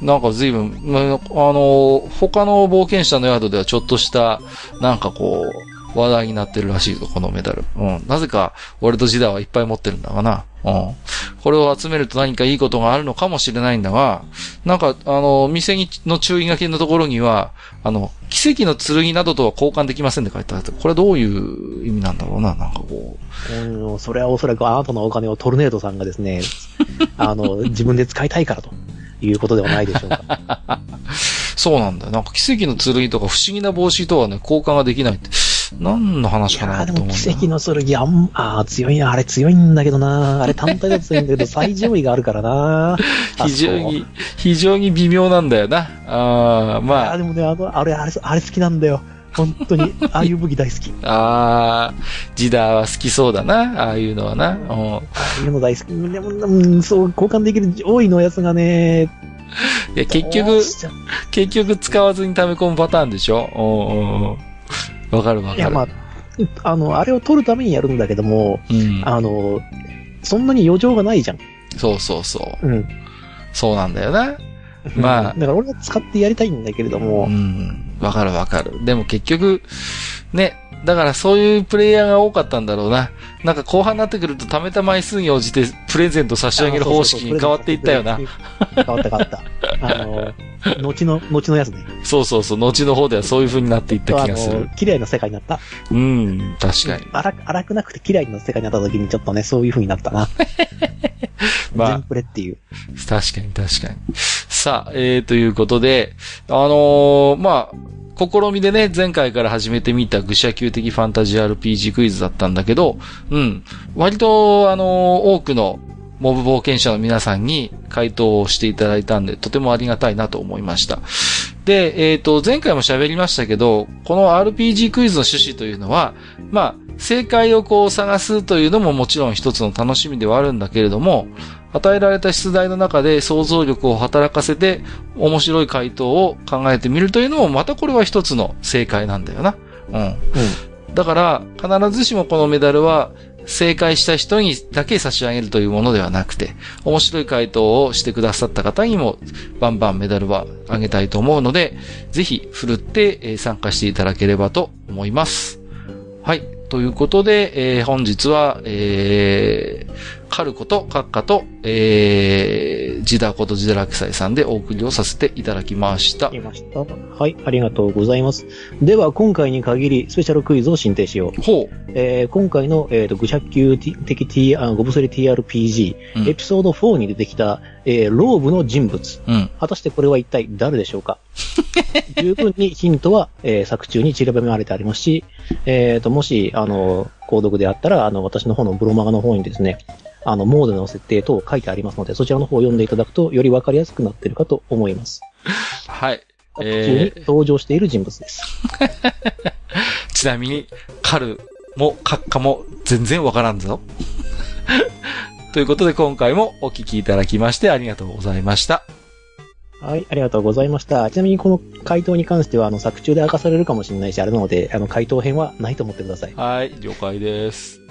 なんか随分、まあの、他の冒険者の宿ではちょっとした、なんかこう、話題になってるらしいぞ、このメダル。うん。なぜか、俺とジダはいっぱい持ってるんだがな。うん。これを集めると何かいいことがあるのかもしれないんだが、なんか、あの、店にの注意書きのところには、あの、奇跡の剣などとは交換できませんって書いてあって、これはどういう意味なんだろうな、なんかこうん、それはおそらくあなたのお金をトルネードさんがですね、[laughs] あの、自分で使いたいからということではないでしょうか。う。[laughs] そうなんだよ。なんか奇跡の剣とか不思議な帽子とはね、交換ができないって。何の話かなと思うんだも奇跡の剣、あん、あー強いな、あれ強いんだけどな、あれ単体だと強いんだけど、最上位があるからな。あ [laughs] 非常に、非常に微妙なんだよな。ああ、まああー、でもね、あの、あれ、あれ、あれ好きなんだよ。本当に、[laughs] ああいう武器大好き。ああ、ジダーは好きそうだな。ああいうのはな。うんああいうの大好き。でも、うん、そう、交換できる上位のやつがね、いや、結ど局結局使わずに溜め込むパターンでしょうんうんうん。わかるわかる。いや、まあ、あの、あれを取るためにやるんだけども、うん。あの、そんなに余剰がないじゃん。そうそうそう。うん。そうなんだよな。まあだから俺は使ってやりたいんだけれどうも、ん。わかるわかる。でも結局、ね、だからそういうプレイヤーが多かったんだろうな。なんか後半になってくると貯めた枚数に応じてプレゼント差し上げる方式に変わっていったよな。。変わった [laughs] 変わった。あの、後の、後のやつね。そうそうそう。後の方ではそういう風になっていったあ気がするの。、綺麗な世界になった。うん。確かに。荒く荒くなくて綺麗な世界になった時にちょっとね、そういう風になったな。[laughs] まあ全プレっていう。確かに確かに。さあ、えー、ということで、あのーまあ、試みでね、前回から始めてみた愚者級的ファンタジー RPG クイズだったんだけど、うん。割と、あの多くのモブ冒険者の皆さんに回答をしていただいたんで、とてもありがたいなと思いました。で、えっ、と、前回も喋りましたけど、この RPG クイズの趣旨というのは、まあ、正解をこう探すというのももちろん一つの楽しみではあるんだけれども、与えられた出題の中で想像力を働かせて面白い回答を考えてみるというのもまたこれは一つの正解なんだよな。うん。だから必ずしもこのメダルは正解した人にだけ差し上げるというものではなくて、面白い回答をしてくださった方にもバンバンメダルはあげたいと思うので、ぜひ振るって参加していただければと思います。はい。ということで、えー本日は、えー、カルコとカッカと、えー、ジダことジダラキサイさんでお送りをさせていただきました。いました。はい、ありがとうございます。では、今回に限り、スペシャルクイズを進呈しよう。ほえー今回の、えーと、愚者級的 T、あゴブソリ TRPG、うんエピソード4に出てきた、えーローブの人物。う。うん。果たしてこれは一体誰でしょうか？[laughs] 十分にヒントは、えー作中に散りばめられてありますし、えーと、もし、あの、購読であったら、あの、私の方のブロマガの方にですね、あの、モードの設定等書いてありますので、そちらの方を読んでいただくと、よりわかりやすくなっているかと思います。はい。作中に登場している人物です。[laughs] ちなみに、カルもカッカも全然わからんぞ。[laughs] ということで今回もお聞きいただきましてありがとうございました。はい、ありがとうございました。ちなみにこの回答に関しては、あの、作中で明かされるかもしれないし、あれなので、あの、回答編はないと思ってください。はい、了解です。はい